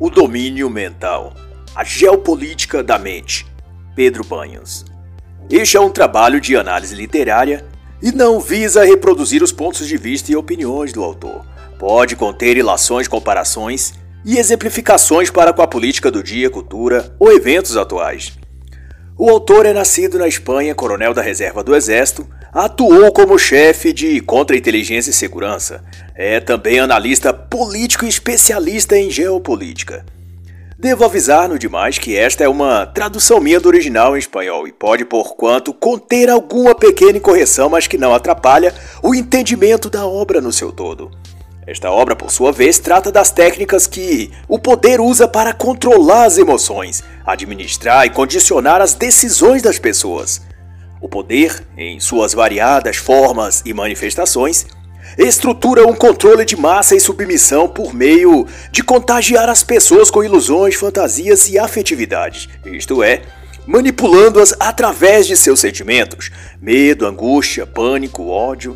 O domínio mental. A geopolítica da mente. Pedro Banhos. Este é um trabalho de análise literária e não visa reproduzir os pontos de vista e opiniões do autor. Pode conter ilações, comparações e exemplificações para com a política do dia, cultura ou eventos atuais. O autor é nascido na Espanha, coronel da reserva do Exército, atuou como chefe de contra-inteligência e segurança. É também analista político e especialista em geopolítica. Devo avisar no demais que esta é uma tradução minha do original em espanhol e pode, por quanto, conter alguma pequena incorreção, mas que não atrapalha o entendimento da obra no seu todo. Esta obra, por sua vez, trata das técnicas que o poder usa para controlar as emoções, administrar e condicionar as decisões das pessoas. O poder, em suas variadas formas e manifestações, estrutura um controle de massa e submissão por meio de contagiar as pessoas com ilusões, fantasias e afetividades, isto é, manipulando-as através de seus sentimentos, medo, angústia, pânico, ódio.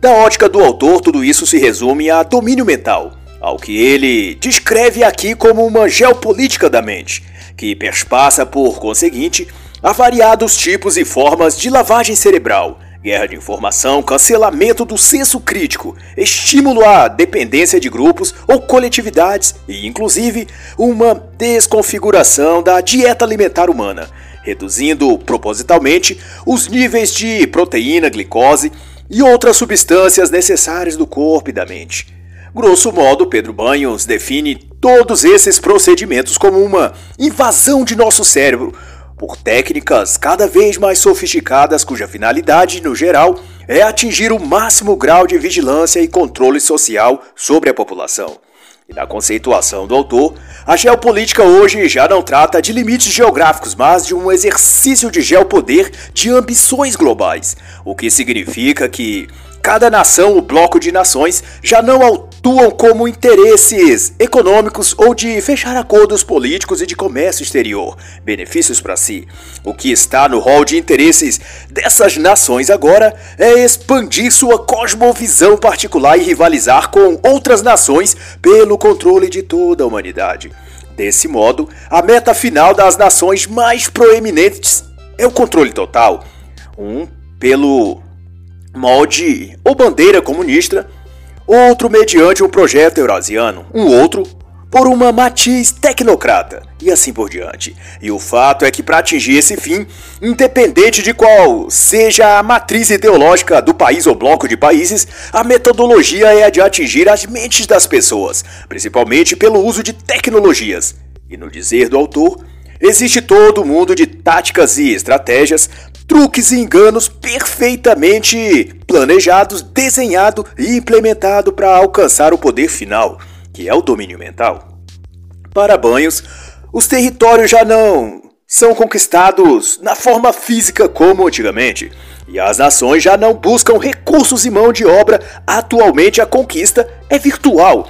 Da ótica do autor, tudo isso se resume a domínio mental, ao que ele descreve aqui como uma geopolítica da mente, que perspassa, por conseguinte, a variados tipos e formas de lavagem cerebral, guerra de informação, cancelamento do senso crítico, estímulo à dependência de grupos ou coletividades e, inclusive, uma desconfiguração da dieta alimentar humana, reduzindo propositalmente os níveis de proteína, glicose e outras substâncias necessárias do corpo e da mente. Grosso modo, Pedro Banhos define todos esses procedimentos como uma invasão de nosso cérebro por técnicas cada vez mais sofisticadas cuja finalidade, no geral, é atingir o máximo grau de vigilância e controle social sobre a população. E na conceituação do autor, a geopolítica hoje já não trata de limites geográficos, mas de um exercício de geopoder de ambições globais, o que significa que cada nação ou bloco de nações já não atuam como interesses econômicos ou de fechar acordos políticos e de comércio exterior, benefícios para si. O que está no rol de interesses dessas nações agora é expandir sua cosmovisão particular e rivalizar com outras nações pelo controle de toda a humanidade. Desse modo, a meta final das nações mais proeminentes é o controle total. Um pelo molde ou bandeira comunista, outro mediante um projeto eurasiano, um outro por uma matiz tecnocrata e assim por diante. E o fato é que para atingir esse fim, independente de qual seja a matriz ideológica do país ou bloco de países, a metodologia é a de atingir as mentes das pessoas, principalmente pelo uso de tecnologias. E no dizer do autor, existe todo mundo de táticas e estratégias truques e enganos perfeitamente planejados, desenhado e implementado para alcançar o poder final, que é o domínio mental. Para banhos, os territórios já não são conquistados na forma física como antigamente, e as nações já não buscam recursos e mão de obra. Atualmente a conquista é virtual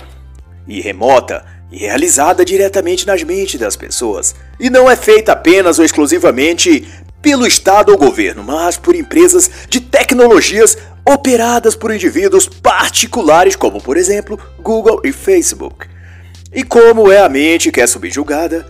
e remota e realizada diretamente nas mentes das pessoas, e não é feita apenas ou exclusivamente pelo Estado ou governo, mas por empresas de tecnologias operadas por indivíduos particulares, como por exemplo Google e Facebook. E como é a mente que é subjugada,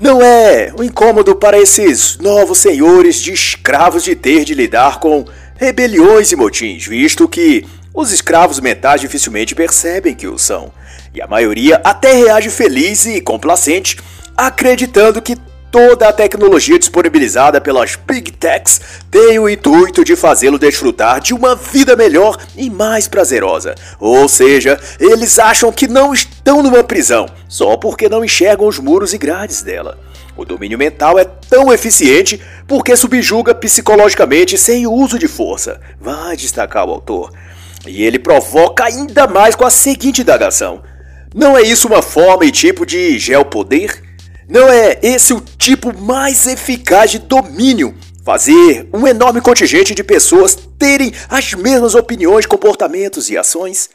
não é um incômodo para esses novos senhores de escravos de ter de lidar com rebeliões e motins, visto que os escravos mentais dificilmente percebem que o são, e a maioria até reage feliz e complacente, acreditando que Toda a tecnologia disponibilizada pelas Big Techs tem o intuito de fazê-lo desfrutar de uma vida melhor e mais prazerosa. Ou seja, eles acham que não estão numa prisão, só porque não enxergam os muros e grades dela. O domínio mental é tão eficiente porque subjuga psicologicamente sem o uso de força, vai destacar o autor. E ele provoca ainda mais com a seguinte indagação: Não é isso uma forma e tipo de geopoder? Não é esse o tipo mais eficaz de domínio? Fazer um enorme contingente de pessoas terem as mesmas opiniões, comportamentos e ações?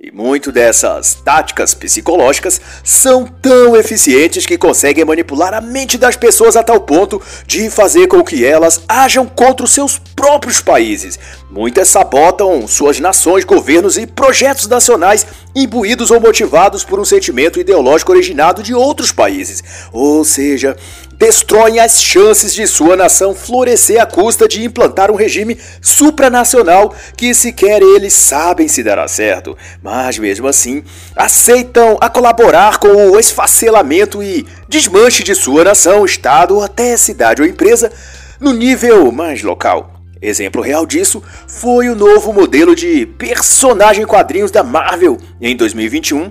E muito dessas táticas psicológicas são tão eficientes que conseguem manipular a mente das pessoas a tal ponto de fazer com que elas ajam contra os seus próprios países, Muitas sabotam suas nações, governos e projetos nacionais imbuídos ou motivados por um sentimento ideológico originado de outros países. Ou seja, destroem as chances de sua nação florescer à custa de implantar um regime supranacional que sequer eles sabem se dará certo, mas mesmo assim aceitam a colaborar com o esfacelamento e desmanche de sua nação, estado, até cidade ou empresa no nível mais local. Exemplo real disso foi o novo modelo de personagem quadrinhos da Marvel em 2021,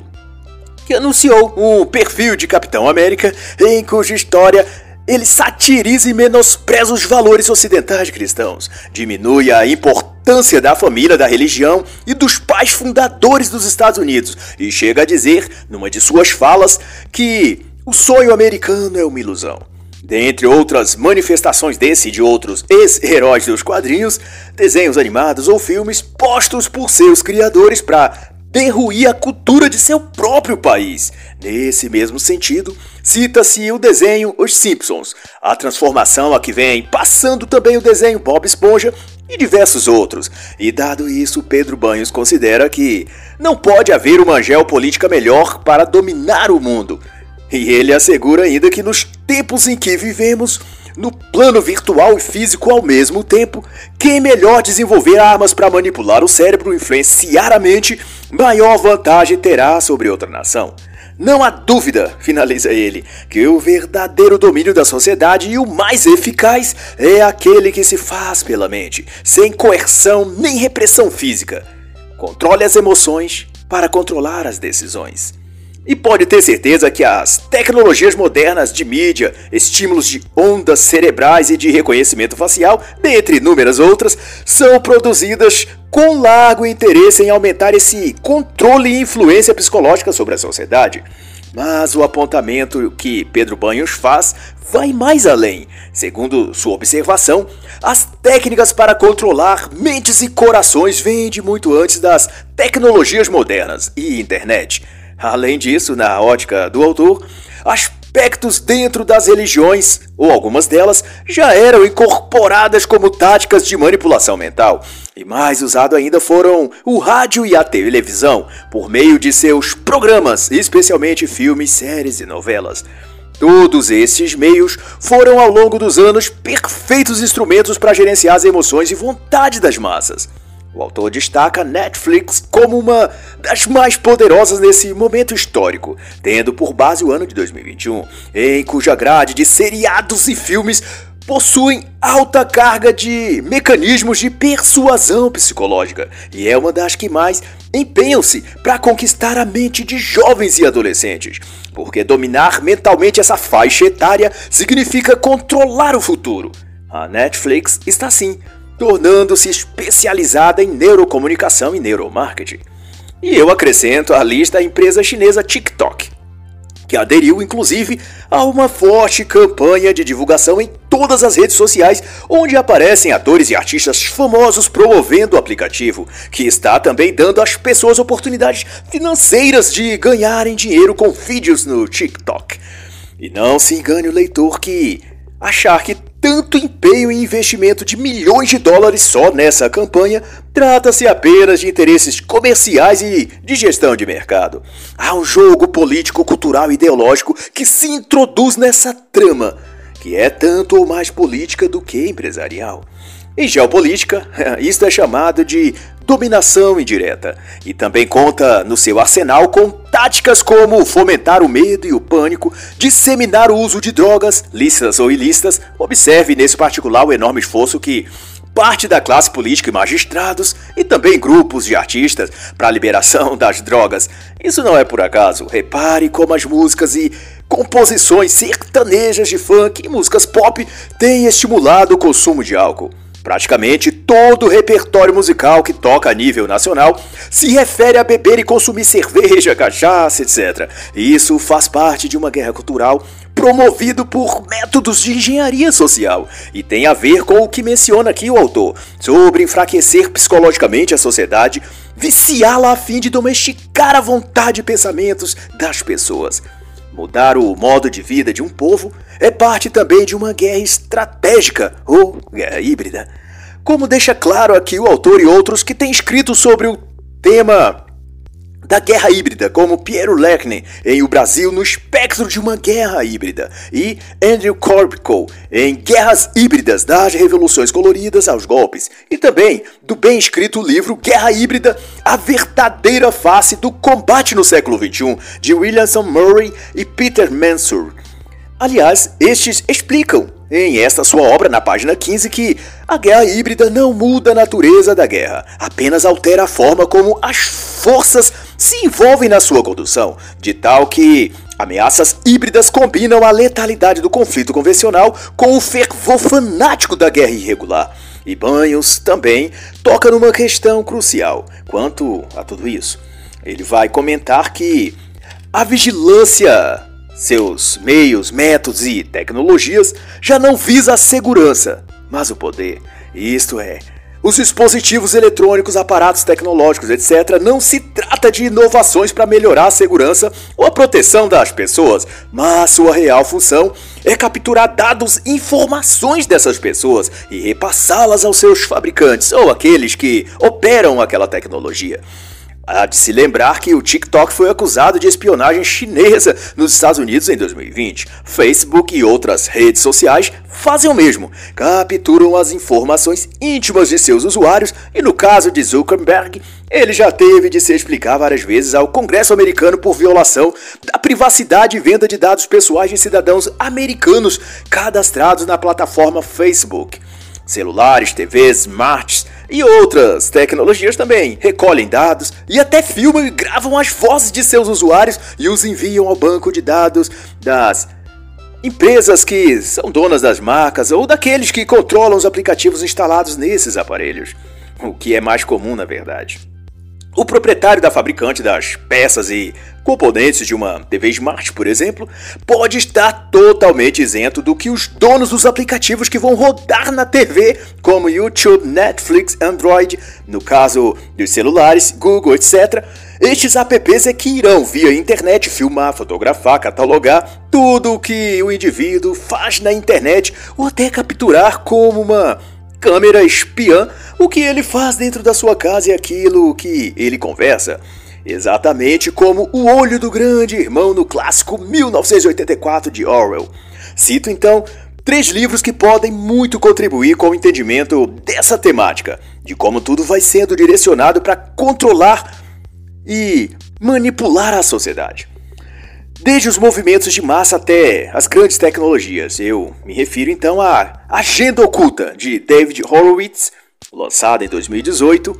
que anunciou um perfil de Capitão América em cuja história ele satiriza e menospreza os valores ocidentais cristãos, diminui a importância da família, da religião e dos pais fundadores dos Estados Unidos e chega a dizer, numa de suas falas, que o sonho americano é uma ilusão. Dentre outras manifestações desse e de outros ex-heróis dos quadrinhos, desenhos animados ou filmes postos por seus criadores para derruir a cultura de seu próprio país. Nesse mesmo sentido, cita-se o desenho Os Simpsons, a transformação a que vem passando também o desenho Bob Esponja e diversos outros. E dado isso, Pedro Banhos considera que não pode haver uma geopolítica melhor para dominar o mundo. E ele assegura ainda que nos tempos em que vivemos, no plano virtual e físico ao mesmo tempo, quem melhor desenvolver armas para manipular o cérebro e influenciar a mente, maior vantagem terá sobre outra nação. Não há dúvida, finaliza ele, que o verdadeiro domínio da sociedade e o mais eficaz é aquele que se faz pela mente, sem coerção nem repressão física. Controle as emoções para controlar as decisões. E pode ter certeza que as tecnologias modernas de mídia, estímulos de ondas cerebrais e de reconhecimento facial, dentre inúmeras outras, são produzidas com largo interesse em aumentar esse controle e influência psicológica sobre a sociedade. Mas o apontamento que Pedro Banhos faz vai mais além. Segundo sua observação, as técnicas para controlar mentes e corações vêm de muito antes das tecnologias modernas e internet. Além disso, na ótica do autor, aspectos dentro das religiões, ou algumas delas, já eram incorporadas como táticas de manipulação mental. E mais usado ainda foram o rádio e a televisão, por meio de seus programas, especialmente filmes, séries e novelas. Todos esses meios foram ao longo dos anos perfeitos instrumentos para gerenciar as emoções e vontade das massas. O autor destaca Netflix como uma das mais poderosas nesse momento histórico, tendo por base o ano de 2021, em cuja grade de seriados e filmes possuem alta carga de mecanismos de persuasão psicológica e é uma das que mais empenham-se para conquistar a mente de jovens e adolescentes, porque dominar mentalmente essa faixa etária significa controlar o futuro. A Netflix está sim tornando-se especializada em neurocomunicação e neuromarketing. E eu acrescento à lista a empresa chinesa TikTok, que aderiu inclusive a uma forte campanha de divulgação em todas as redes sociais, onde aparecem atores e artistas famosos promovendo o aplicativo, que está também dando às pessoas oportunidades financeiras de ganharem dinheiro com vídeos no TikTok. E não se engane o leitor que achar que tanto empenho e investimento de milhões de dólares só nessa campanha trata-se apenas de interesses comerciais e de gestão de mercado. Há um jogo político, cultural e ideológico que se introduz nessa trama, que é tanto ou mais política do que empresarial. Em geopolítica, isto é chamado de dominação indireta e também conta no seu arsenal com táticas como fomentar o medo e o pânico, disseminar o uso de drogas, lícitas ou ilícitas. Observe nesse particular o enorme esforço que parte da classe política e magistrados e também grupos de artistas para a liberação das drogas. Isso não é por acaso. Repare como as músicas e composições sertanejas de funk e músicas pop têm estimulado o consumo de álcool. Praticamente todo o repertório musical que toca a nível nacional se refere a beber e consumir cerveja, cachaça, etc. Isso faz parte de uma guerra cultural promovido por métodos de engenharia social e tem a ver com o que menciona aqui o autor sobre enfraquecer psicologicamente a sociedade, viciá-la a fim de domesticar a vontade e pensamentos das pessoas. Mudar o modo de vida de um povo é parte também de uma guerra estratégica ou guerra híbrida. Como deixa claro aqui o autor e outros que têm escrito sobre o tema da guerra híbrida, como Piero Lecne em O Brasil no espectro de uma guerra híbrida, e Andrew Corbico em Guerras Híbridas, das Revoluções Coloridas aos Golpes, e também do bem escrito livro Guerra Híbrida, a verdadeira face do combate no século XXI, de Williamson Murray e Peter Mansur. Aliás, estes explicam em esta sua obra, na página 15, que a guerra híbrida não muda a natureza da guerra, apenas altera a forma como as forças se envolvem na sua condução, de tal que ameaças híbridas combinam a letalidade do conflito convencional com o fervor fanático da guerra irregular. E Banhos também toca numa questão crucial quanto a tudo isso. Ele vai comentar que a vigilância seus meios, métodos e tecnologias já não visa a segurança, mas o poder. Isto é, os dispositivos eletrônicos, aparatos tecnológicos, etc., não se trata de inovações para melhorar a segurança ou a proteção das pessoas, mas sua real função é capturar dados e informações dessas pessoas e repassá-las aos seus fabricantes ou aqueles que operam aquela tecnologia. Há de se lembrar que o TikTok foi acusado de espionagem chinesa nos Estados Unidos em 2020. Facebook e outras redes sociais fazem o mesmo, capturam as informações íntimas de seus usuários e, no caso de Zuckerberg, ele já teve de se explicar várias vezes ao Congresso americano por violação da privacidade e venda de dados pessoais de cidadãos americanos cadastrados na plataforma Facebook. Celulares, TVs, smarts e outras tecnologias também recolhem dados e até filmam e gravam as vozes de seus usuários e os enviam ao banco de dados das empresas que são donas das marcas ou daqueles que controlam os aplicativos instalados nesses aparelhos, o que é mais comum na verdade. O proprietário da fabricante das peças e componentes de uma TV Smart, por exemplo, pode estar totalmente isento do que os donos dos aplicativos que vão rodar na TV, como YouTube, Netflix, Android, no caso dos celulares, Google, etc. Estes apps é que irão via internet filmar, fotografar, catalogar tudo o que o indivíduo faz na internet ou até capturar como uma câmera espiã o que ele faz dentro da sua casa e aquilo que ele conversa. Exatamente como o olho do grande irmão no clássico 1984 de Orwell. Cito então três livros que podem muito contribuir com o entendimento dessa temática, de como tudo vai sendo direcionado para controlar e manipular a sociedade. Desde os movimentos de massa até as grandes tecnologias, eu me refiro então à Agenda Oculta de David Horowitz, lançada em 2018.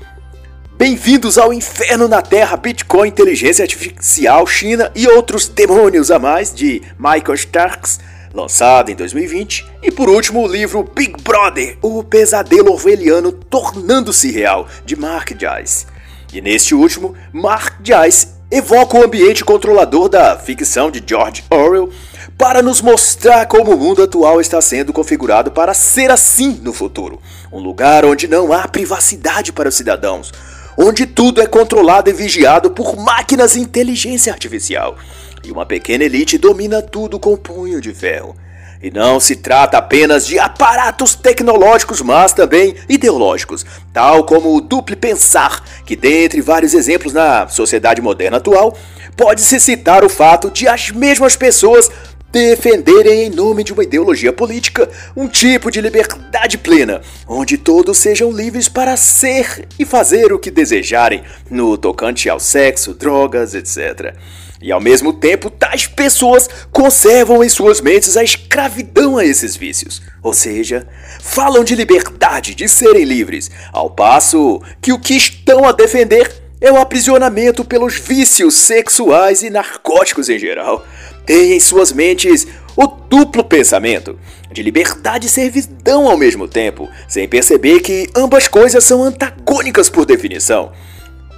Bem-vindos ao Inferno na Terra, Bitcoin, Inteligência Artificial, China e outros demônios a mais de Michael Starks, lançado em 2020. E por último, o livro Big Brother, o pesadelo orwelliano tornando-se real, de Mark Joyce. E neste último, Mark Joyce evoca o ambiente controlador da ficção de George Orwell para nos mostrar como o mundo atual está sendo configurado para ser assim no futuro. Um lugar onde não há privacidade para os cidadãos, onde tudo é controlado e vigiado por máquinas de inteligência artificial. E uma pequena elite domina tudo com punho de ferro. E não se trata apenas de aparatos tecnológicos, mas também ideológicos, tal como o duplo pensar, que dentre vários exemplos na sociedade moderna atual, pode-se citar o fato de as mesmas pessoas defenderem em nome de uma ideologia política um tipo de liberdade plena, onde todos sejam livres para ser e fazer o que desejarem no tocante ao sexo, drogas, etc. E ao mesmo tempo, tais pessoas conservam em suas mentes a escravidão a esses vícios. Ou seja, falam de liberdade, de serem livres, ao passo que o que estão a defender é o aprisionamento pelos vícios sexuais e narcóticos em geral. Tem em suas mentes o duplo pensamento de liberdade e servidão ao mesmo tempo, sem perceber que ambas coisas são antagônicas por definição.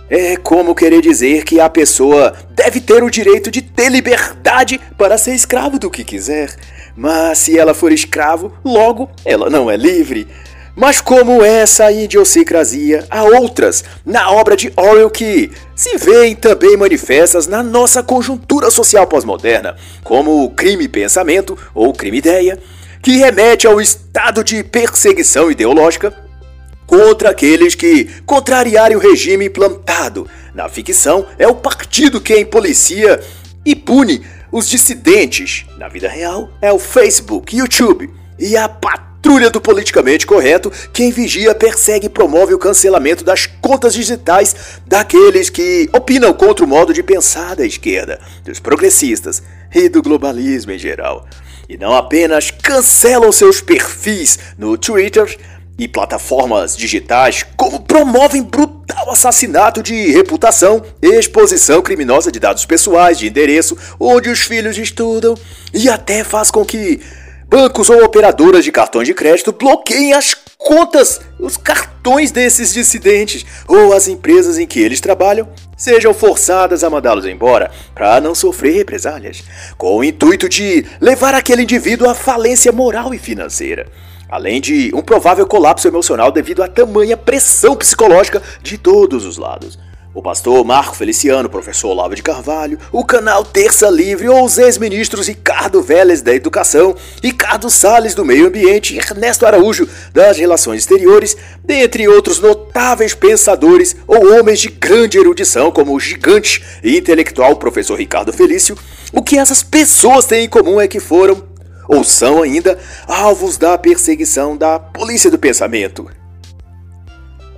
É como querer dizer que a pessoa deve ter o direito de ter liberdade para ser escravo do que quiser. Mas se ela for escravo, logo ela não é livre. Mas como essa idiosincrasia, há outras na obra de Orwell que se veem também manifestas na nossa conjuntura social pós-moderna, como o crime-pensamento ou crime-ideia, que remete ao estado de perseguição ideológica contra aqueles que contrariarem o regime implantado. Na ficção, é o partido quem policia e pune os dissidentes. Na vida real, é o Facebook, YouTube e a patrulha do politicamente correto quem vigia, persegue e promove o cancelamento das contas digitais daqueles que opinam contra o modo de pensar da esquerda, dos progressistas e do globalismo em geral. E não apenas cancelam seus perfis no Twitter e plataformas digitais, como promovem brutal assassinato de reputação, exposição criminosa de dados pessoais, de endereço, onde os filhos estudam, e até faz com que bancos ou operadoras de cartões de crédito bloqueiem as contas, os cartões desses dissidentes ou as empresas em que eles trabalham sejam forçadas a mandá-los embora para não sofrer represálias, com o intuito de levar aquele indivíduo à falência moral e financeira além de um provável colapso emocional devido à tamanha pressão psicológica de todos os lados. O pastor Marco Feliciano, professor Olavo de Carvalho, o canal Terça Livre ou os ex-ministros Ricardo Vélez da Educação, Ricardo Salles do Meio Ambiente e Ernesto Araújo das Relações Exteriores, dentre outros notáveis pensadores ou homens de grande erudição como o gigante e intelectual professor Ricardo Felício, o que essas pessoas têm em comum é que foram ou são ainda alvos da perseguição da polícia do pensamento.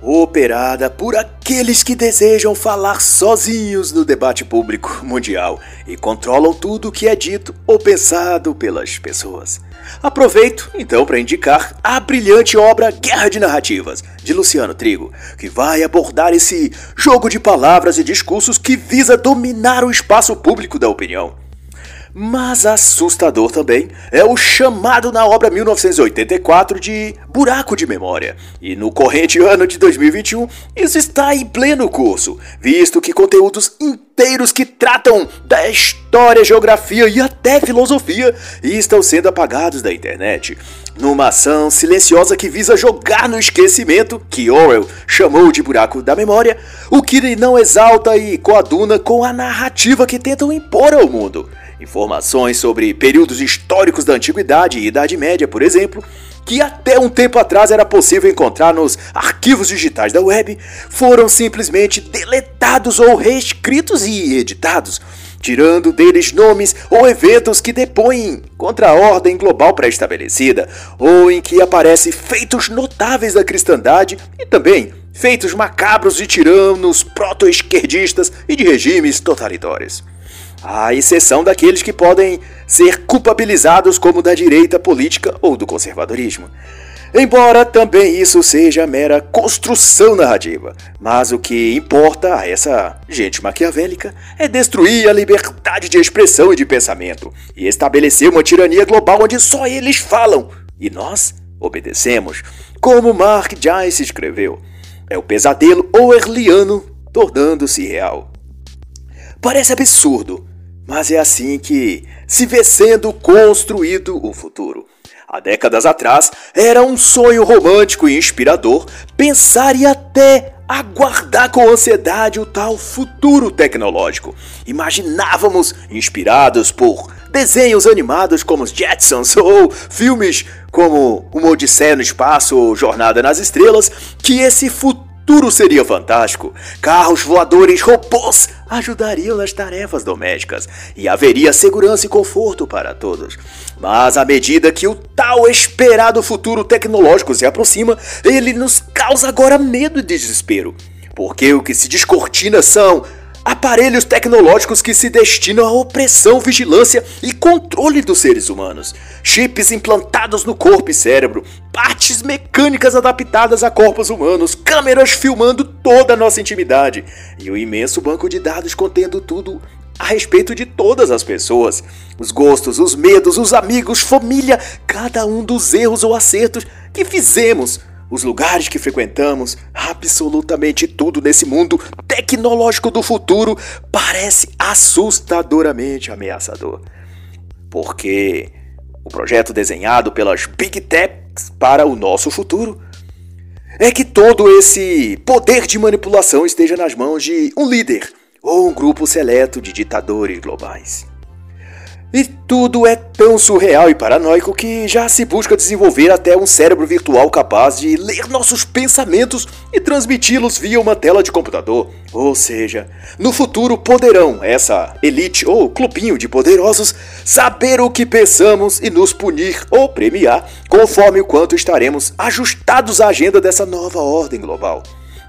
Operada por aqueles que desejam falar sozinhos no debate público mundial e controlam tudo o que é dito ou pensado pelas pessoas. Aproveito então para indicar a brilhante obra Guerra de Narrativas, de Luciano Trigo, que vai abordar esse jogo de palavras e discursos que visa dominar o espaço público da opinião mas assustador também é o chamado na obra 1984 de buraco de memória. E no corrente ano de 2021, isso está em pleno curso, visto que conteúdos inteiros que tratam da história, geografia e até filosofia estão sendo apagados da internet. Numa ação silenciosa que visa jogar no esquecimento, que Orwell chamou de buraco da memória, o que não exalta e coaduna com a narrativa que tentam impor ao mundo. Informações sobre períodos históricos da Antiguidade e Idade Média, por exemplo, que até um tempo atrás era possível encontrar nos arquivos digitais da web, foram simplesmente deletados ou reescritos e editados, tirando deles nomes ou eventos que depõem contra a ordem global pré-estabelecida, ou em que aparecem feitos notáveis da cristandade e também feitos macabros de tiranos proto-esquerdistas e de regimes totalitários à exceção daqueles que podem ser culpabilizados como da direita política ou do conservadorismo. Embora também isso seja mera construção narrativa, mas o que importa a essa gente maquiavélica é destruir a liberdade de expressão e de pensamento e estabelecer uma tirania global onde só eles falam e nós obedecemos, como Mark Joyce escreveu. É o pesadelo orwelliano tornando-se real. Parece absurdo, mas é assim que se vê sendo construído o futuro. Há décadas atrás, era um sonho romântico e inspirador pensar e até aguardar com ansiedade o tal futuro tecnológico. Imaginávamos, inspirados por desenhos animados como os Jetsons ou filmes como Uma Odisseia no Espaço ou Jornada nas Estrelas, que esse futuro futuro seria fantástico. Carros voadores robôs ajudariam nas tarefas domésticas e haveria segurança e conforto para todos. Mas à medida que o tal esperado futuro tecnológico se aproxima, ele nos causa agora medo e desespero. Porque o que se descortina são aparelhos tecnológicos que se destinam à opressão, vigilância e controle dos seres humanos, chips implantados no corpo e cérebro, partes mecânicas adaptadas a corpos humanos, câmeras filmando toda a nossa intimidade. E um imenso banco de dados contendo tudo a respeito de todas as pessoas, os gostos, os medos, os amigos, família, cada um dos erros ou acertos que fizemos os lugares que frequentamos, absolutamente tudo nesse mundo tecnológico do futuro parece assustadoramente ameaçador. Porque o projeto desenhado pelas Big Techs para o nosso futuro é que todo esse poder de manipulação esteja nas mãos de um líder ou um grupo seleto de ditadores globais. E tudo é tão surreal e paranoico que já se busca desenvolver até um cérebro virtual capaz de ler nossos pensamentos e transmiti-los via uma tela de computador. Ou seja, no futuro poderão essa elite ou clubinho de poderosos saber o que pensamos e nos punir ou premiar conforme o quanto estaremos ajustados à agenda dessa nova ordem global.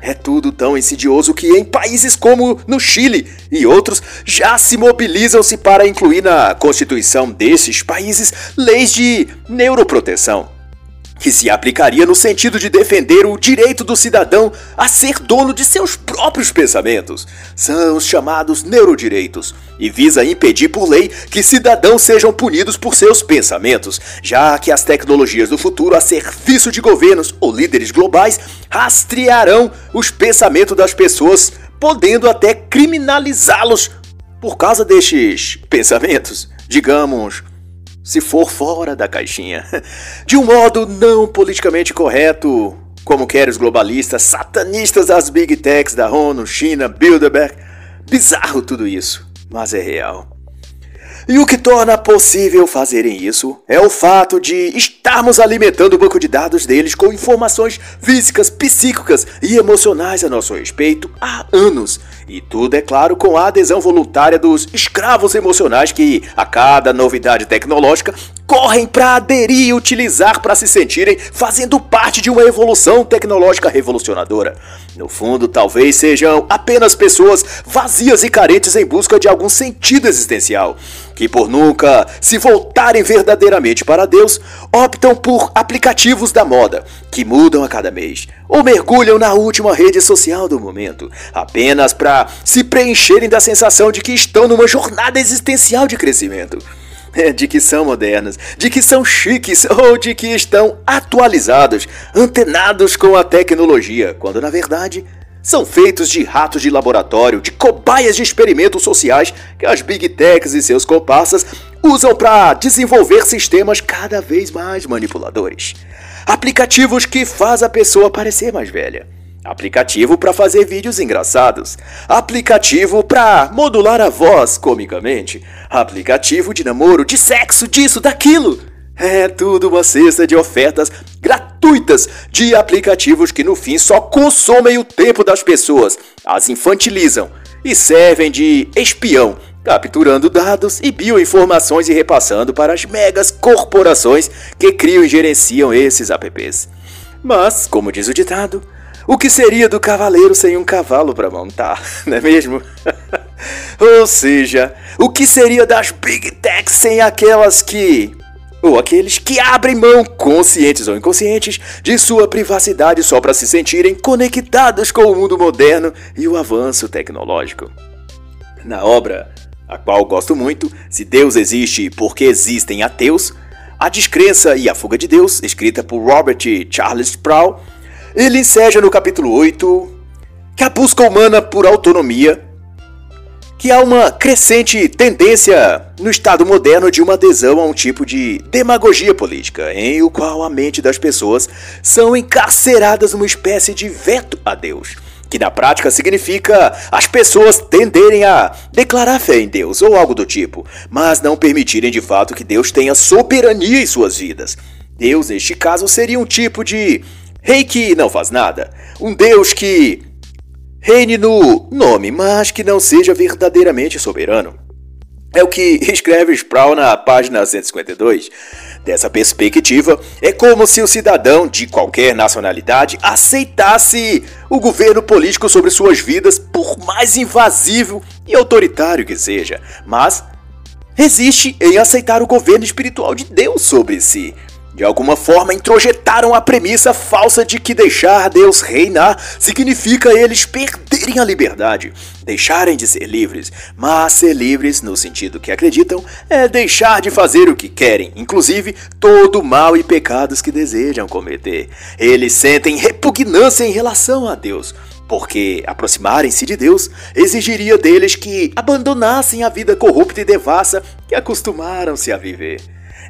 É tudo tão insidioso que em países como no Chile e outros já se mobilizam-se para incluir na constituição desses países leis de neuroproteção que se aplicaria no sentido de defender o direito do cidadão a ser dono de seus próprios pensamentos. São os chamados neurodireitos e visa impedir por lei que cidadãos sejam punidos por seus pensamentos, já que as tecnologias do futuro a serviço de governos ou líderes globais rastrearão os pensamentos das pessoas, podendo até criminalizá-los por causa destes pensamentos. Digamos, se for fora da caixinha. De um modo não politicamente correto, como querem os globalistas satanistas das big techs da ONU, China, Bilderberg. Bizarro tudo isso, mas é real. E o que torna possível fazerem isso é o fato de estarmos alimentando o banco de dados deles com informações físicas, psíquicas e emocionais a nosso respeito há anos. E tudo, é claro, com a adesão voluntária dos escravos emocionais que, a cada novidade tecnológica, correm para aderir e utilizar para se sentirem fazendo parte de uma evolução tecnológica revolucionadora. No fundo, talvez sejam apenas pessoas vazias e carentes em busca de algum sentido existencial, que por nunca se voltarem verdadeiramente para Deus, optam por aplicativos da moda, que mudam a cada mês, ou mergulham na última rede social do momento, apenas para se preencherem da sensação de que estão numa jornada existencial de crescimento. de que são modernas, de que são chiques ou de que estão atualizados, antenados com a tecnologia, quando na verdade são feitos de ratos de laboratório, de cobaias de experimentos sociais que as big techs e seus comparsas usam para desenvolver sistemas cada vez mais manipuladores. Aplicativos que faz a pessoa parecer mais velha Aplicativo para fazer vídeos engraçados. Aplicativo para modular a voz comicamente. Aplicativo de namoro, de sexo, disso, daquilo. É tudo uma cesta de ofertas gratuitas de aplicativos que no fim só consomem o tempo das pessoas, as infantilizam e servem de espião, capturando dados e bioinformações e repassando para as megas corporações que criam e gerenciam esses apps. Mas, como diz o ditado, o que seria do cavaleiro sem um cavalo para montar, não é mesmo? ou seja, o que seria das Big Techs sem aquelas que. Ou aqueles que abrem mão, conscientes ou inconscientes, de sua privacidade só para se sentirem conectados com o mundo moderno e o avanço tecnológico. Na obra, a qual gosto muito, Se Deus Existe Porque Existem Ateus, A Descrença e a Fuga de Deus, escrita por Robert Charles Sproul, ele enseja no capítulo 8 que a busca humana por autonomia, que há uma crescente tendência no Estado moderno de uma adesão a um tipo de demagogia política, em o qual a mente das pessoas são encarceradas numa espécie de veto a Deus que na prática significa as pessoas tenderem a declarar fé em Deus ou algo do tipo, mas não permitirem de fato que Deus tenha soberania em suas vidas. Deus, neste caso, seria um tipo de Rei que não faz nada. Um Deus que reine no nome, mas que não seja verdadeiramente soberano. É o que escreve Sproul na página 152. Dessa perspectiva, é como se o cidadão de qualquer nacionalidade aceitasse o governo político sobre suas vidas, por mais invasivo e autoritário que seja, mas resiste em aceitar o governo espiritual de Deus sobre si, de alguma forma introjetaram a premissa falsa de que deixar Deus reinar significa eles perderem a liberdade, deixarem de ser livres. Mas ser livres, no sentido que acreditam, é deixar de fazer o que querem, inclusive todo mal e pecados que desejam cometer. Eles sentem repugnância em relação a Deus. Porque aproximarem-se de Deus exigiria deles que abandonassem a vida corrupta e devassa que acostumaram-se a viver.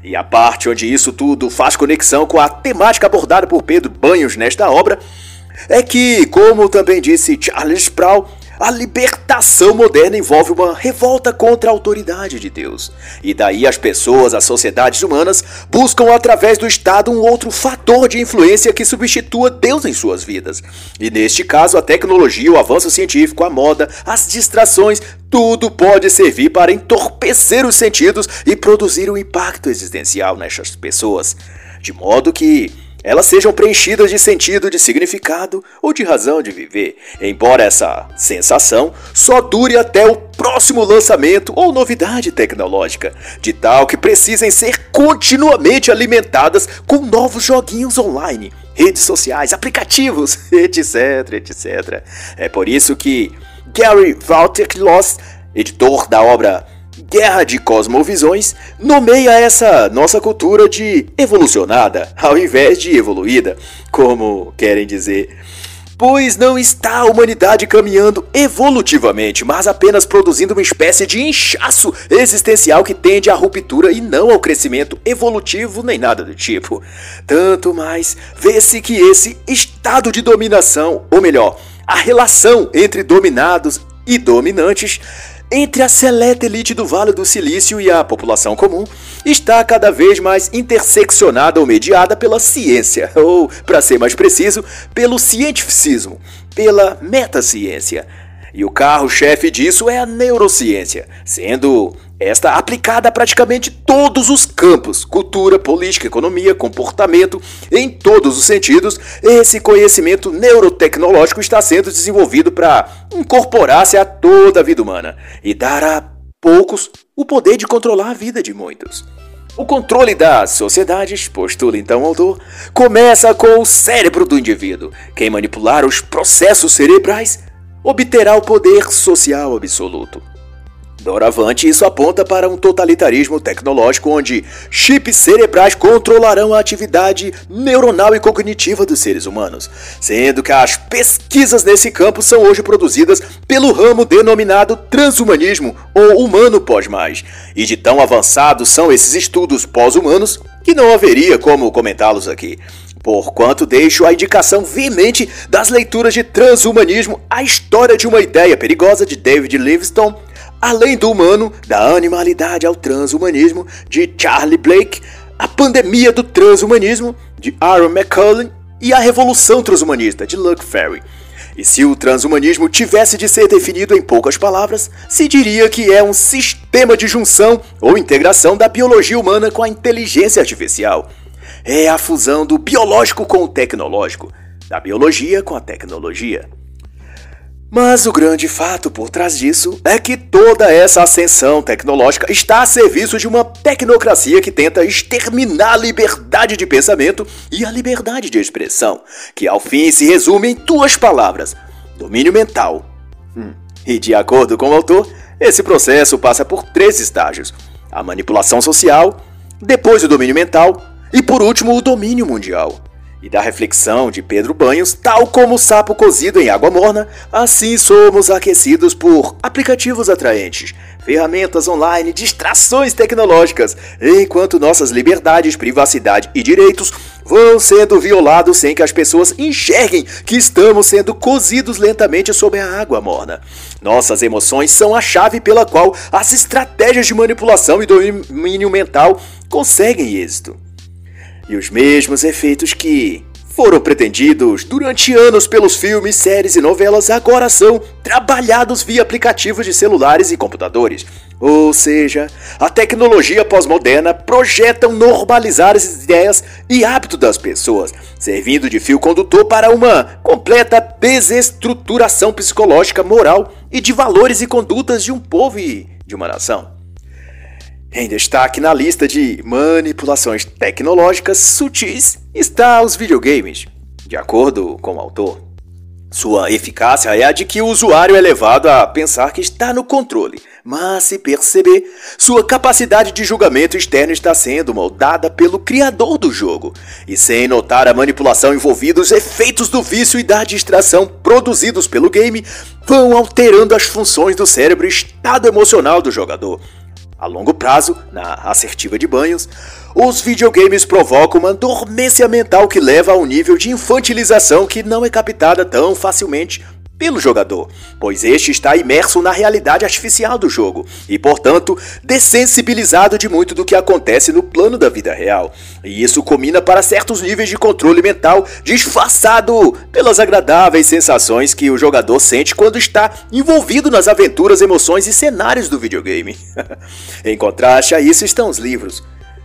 E a parte onde isso tudo faz conexão com a temática abordada por Pedro Banhos nesta obra é que, como também disse Charles Sproul, a libertação moderna envolve uma revolta contra a autoridade de Deus. E daí as pessoas, as sociedades humanas, buscam através do Estado um outro fator de influência que substitua Deus em suas vidas. E neste caso, a tecnologia, o avanço científico, a moda, as distrações, tudo pode servir para entorpecer os sentidos e produzir um impacto existencial nessas pessoas. De modo que elas sejam preenchidas de sentido, de significado ou de razão de viver, embora essa sensação só dure até o próximo lançamento ou novidade tecnológica, de tal que precisem ser continuamente alimentadas com novos joguinhos online, redes sociais, aplicativos, etc, etc. É por isso que Gary Valterklos, editor da obra Guerra de Cosmovisões nomeia essa nossa cultura de evolucionada, ao invés de evoluída, como querem dizer. Pois não está a humanidade caminhando evolutivamente, mas apenas produzindo uma espécie de inchaço existencial que tende à ruptura e não ao crescimento evolutivo nem nada do tipo. Tanto mais vê-se que esse estado de dominação, ou melhor, a relação entre dominados e dominantes, entre a seleta elite do Vale do Silício e a população comum está cada vez mais interseccionada ou mediada pela ciência, ou, para ser mais preciso, pelo cientificismo, pela metaciência. E o carro-chefe disso é a neurociência, sendo esta aplicada a praticamente todos os campos: cultura, política, economia, comportamento, em todos os sentidos. Esse conhecimento neurotecnológico está sendo desenvolvido para incorporar-se a toda a vida humana e dar a poucos o poder de controlar a vida de muitos. O controle das sociedades, postula então o autor, começa com o cérebro do indivíduo. Quem manipular os processos cerebrais obterá o poder social absoluto. Doravante, isso aponta para um totalitarismo tecnológico onde chips cerebrais controlarão a atividade neuronal e cognitiva dos seres humanos, sendo que as pesquisas nesse campo são hoje produzidas pelo ramo denominado transhumanismo ou humano pós-mais. E de tão avançados são esses estudos pós-humanos que não haveria como comentá-los aqui. Porquanto deixo a indicação veemente das leituras de Transhumanismo, a história de uma ideia perigosa de David Livingstone, além do humano, da animalidade ao transhumanismo, de Charlie Blake, a pandemia do transhumanismo, de Aaron McCullen, e a revolução transhumanista, de Luke Ferry. E se o transhumanismo tivesse de ser definido em poucas palavras, se diria que é um sistema de junção ou integração da biologia humana com a inteligência artificial é a fusão do biológico com o tecnológico, da biologia com a tecnologia. Mas o grande fato por trás disso é que toda essa ascensão tecnológica está a serviço de uma tecnocracia que tenta exterminar a liberdade de pensamento e a liberdade de expressão, que ao fim se resume em duas palavras: domínio mental. Hum. E de acordo com o autor, esse processo passa por três estágios: a manipulação social, depois o domínio mental e por último, o domínio mundial. E da reflexão de Pedro Banhos, tal como o sapo cozido em água morna, assim somos aquecidos por aplicativos atraentes, ferramentas online, distrações tecnológicas, enquanto nossas liberdades, privacidade e direitos vão sendo violados sem que as pessoas enxerguem que estamos sendo cozidos lentamente sob a água morna. Nossas emoções são a chave pela qual as estratégias de manipulação e domínio mental conseguem êxito e os mesmos efeitos que foram pretendidos durante anos pelos filmes, séries e novelas agora são trabalhados via aplicativos de celulares e computadores. Ou seja, a tecnologia pós-moderna projeta normalizar as ideias e hábitos das pessoas, servindo de fio condutor para uma completa desestruturação psicológica, moral e de valores e condutas de um povo e de uma nação. Em destaque na lista de manipulações tecnológicas sutis está os videogames. De acordo com o autor, sua eficácia é a de que o usuário é levado a pensar que está no controle, mas se perceber, sua capacidade de julgamento externo está sendo moldada pelo criador do jogo, e sem notar a manipulação envolvida, os efeitos do vício e da distração produzidos pelo game vão alterando as funções do cérebro e estado emocional do jogador, a longo prazo, na assertiva de banhos, os videogames provocam uma dormência mental que leva a um nível de infantilização que não é captada tão facilmente pelo jogador, pois este está imerso na realidade artificial do jogo e, portanto, dessensibilizado de muito do que acontece no plano da vida real. E isso combina para certos níveis de controle mental disfarçado pelas agradáveis sensações que o jogador sente quando está envolvido nas aventuras, emoções e cenários do videogame. em contraste a isso estão os livros,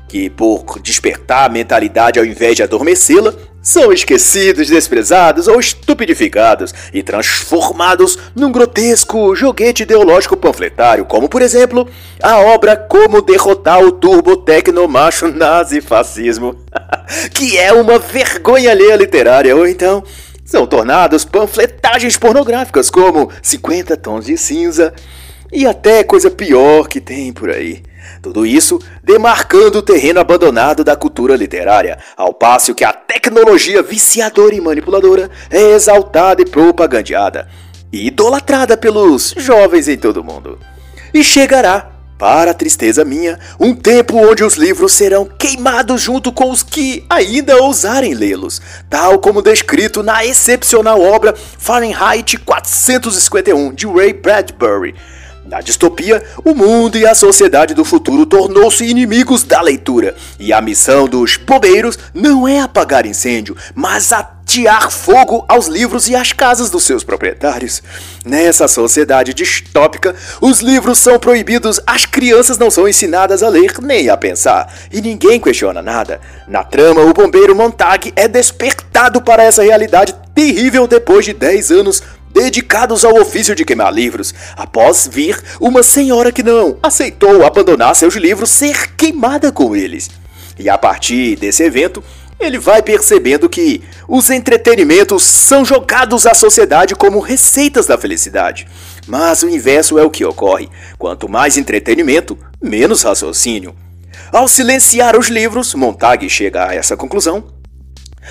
que, por despertar a mentalidade ao invés de adormecê-la, são esquecidos, desprezados ou estupidificados e transformados num grotesco joguete ideológico panfletário, como por exemplo a obra Como Derrotar o Turbo Tecnomacho Nazi Fascismo, que é uma vergonha alheia literária, ou então são tornados panfletagens pornográficas como 50 Tons de Cinza e até coisa pior que tem por aí. Tudo isso demarcando o terreno abandonado da cultura literária, ao passo que a tecnologia viciadora e manipuladora é exaltada e propagandeada, e idolatrada pelos jovens em todo o mundo. E chegará, para tristeza minha, um tempo onde os livros serão queimados junto com os que ainda ousarem lê-los, tal como descrito na excepcional obra Fahrenheit 451 de Ray Bradbury na distopia, o mundo e a sociedade do futuro tornou-se inimigos da leitura, e a missão dos bombeiros não é apagar incêndio, mas atear fogo aos livros e às casas dos seus proprietários. Nessa sociedade distópica, os livros são proibidos, as crianças não são ensinadas a ler nem a pensar, e ninguém questiona nada. Na trama, o bombeiro Montag é despertado para essa realidade terrível depois de 10 anos dedicados ao ofício de queimar livros, após vir uma senhora que não aceitou abandonar seus livros ser queimada com eles. E a partir desse evento, ele vai percebendo que os entretenimentos são jogados à sociedade como receitas da felicidade. Mas o inverso é o que ocorre: quanto mais entretenimento, menos raciocínio. Ao silenciar os livros, Montag chega a essa conclusão.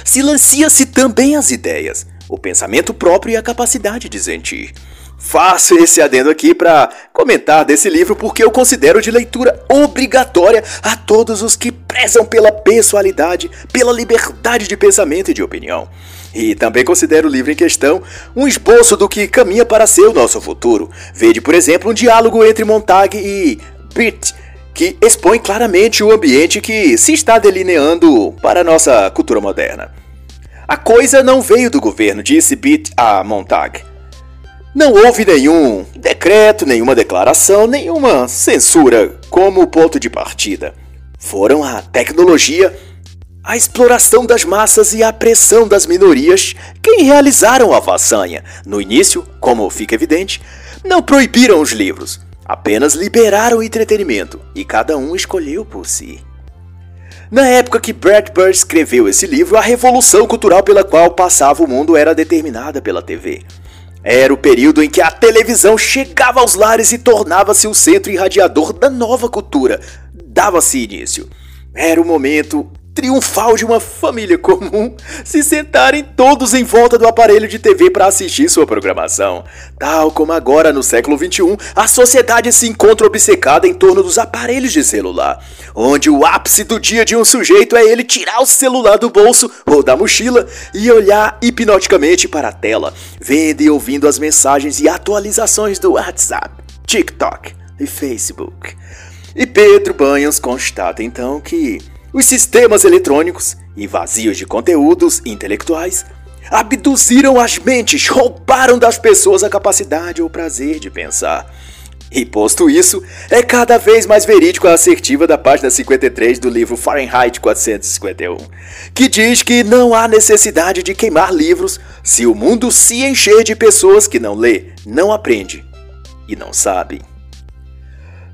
Silencia-se também as ideias o pensamento próprio e a capacidade de sentir. Faço esse adendo aqui para comentar desse livro porque eu considero de leitura obrigatória a todos os que prezam pela pessoalidade, pela liberdade de pensamento e de opinião. E também considero o livro em questão um esboço do que caminha para ser o nosso futuro. Vede, por exemplo, um diálogo entre Montag e Bert, que expõe claramente o ambiente que se está delineando para a nossa cultura moderna. A coisa não veio do governo, disse Pitt a Montag. Não houve nenhum decreto, nenhuma declaração, nenhuma censura como ponto de partida. Foram a tecnologia, a exploração das massas e a pressão das minorias quem realizaram a façanha. No início, como fica evidente, não proibiram os livros, apenas liberaram o entretenimento e cada um escolheu por si. Na época que Bradbury escreveu esse livro, a revolução cultural pela qual passava o mundo era determinada pela TV. Era o período em que a televisão chegava aos lares e tornava-se o centro irradiador da nova cultura. Dava-se início. Era o momento triunfal de uma família comum se sentarem todos em volta do aparelho de TV para assistir sua programação. Tal como agora no século XXI, a sociedade se encontra obcecada em torno dos aparelhos de celular, onde o ápice do dia de um sujeito é ele tirar o celular do bolso ou da mochila e olhar hipnoticamente para a tela, vendo e ouvindo as mensagens e atualizações do WhatsApp, TikTok e Facebook. E Pedro Banhos constata então que os sistemas eletrônicos e vazios de conteúdos intelectuais abduziram as mentes, roubaram das pessoas a capacidade ou prazer de pensar. E posto isso, é cada vez mais verídico a assertiva da página 53 do livro Fahrenheit 451, que diz que não há necessidade de queimar livros se o mundo se encher de pessoas que não lê, não aprende e não sabe.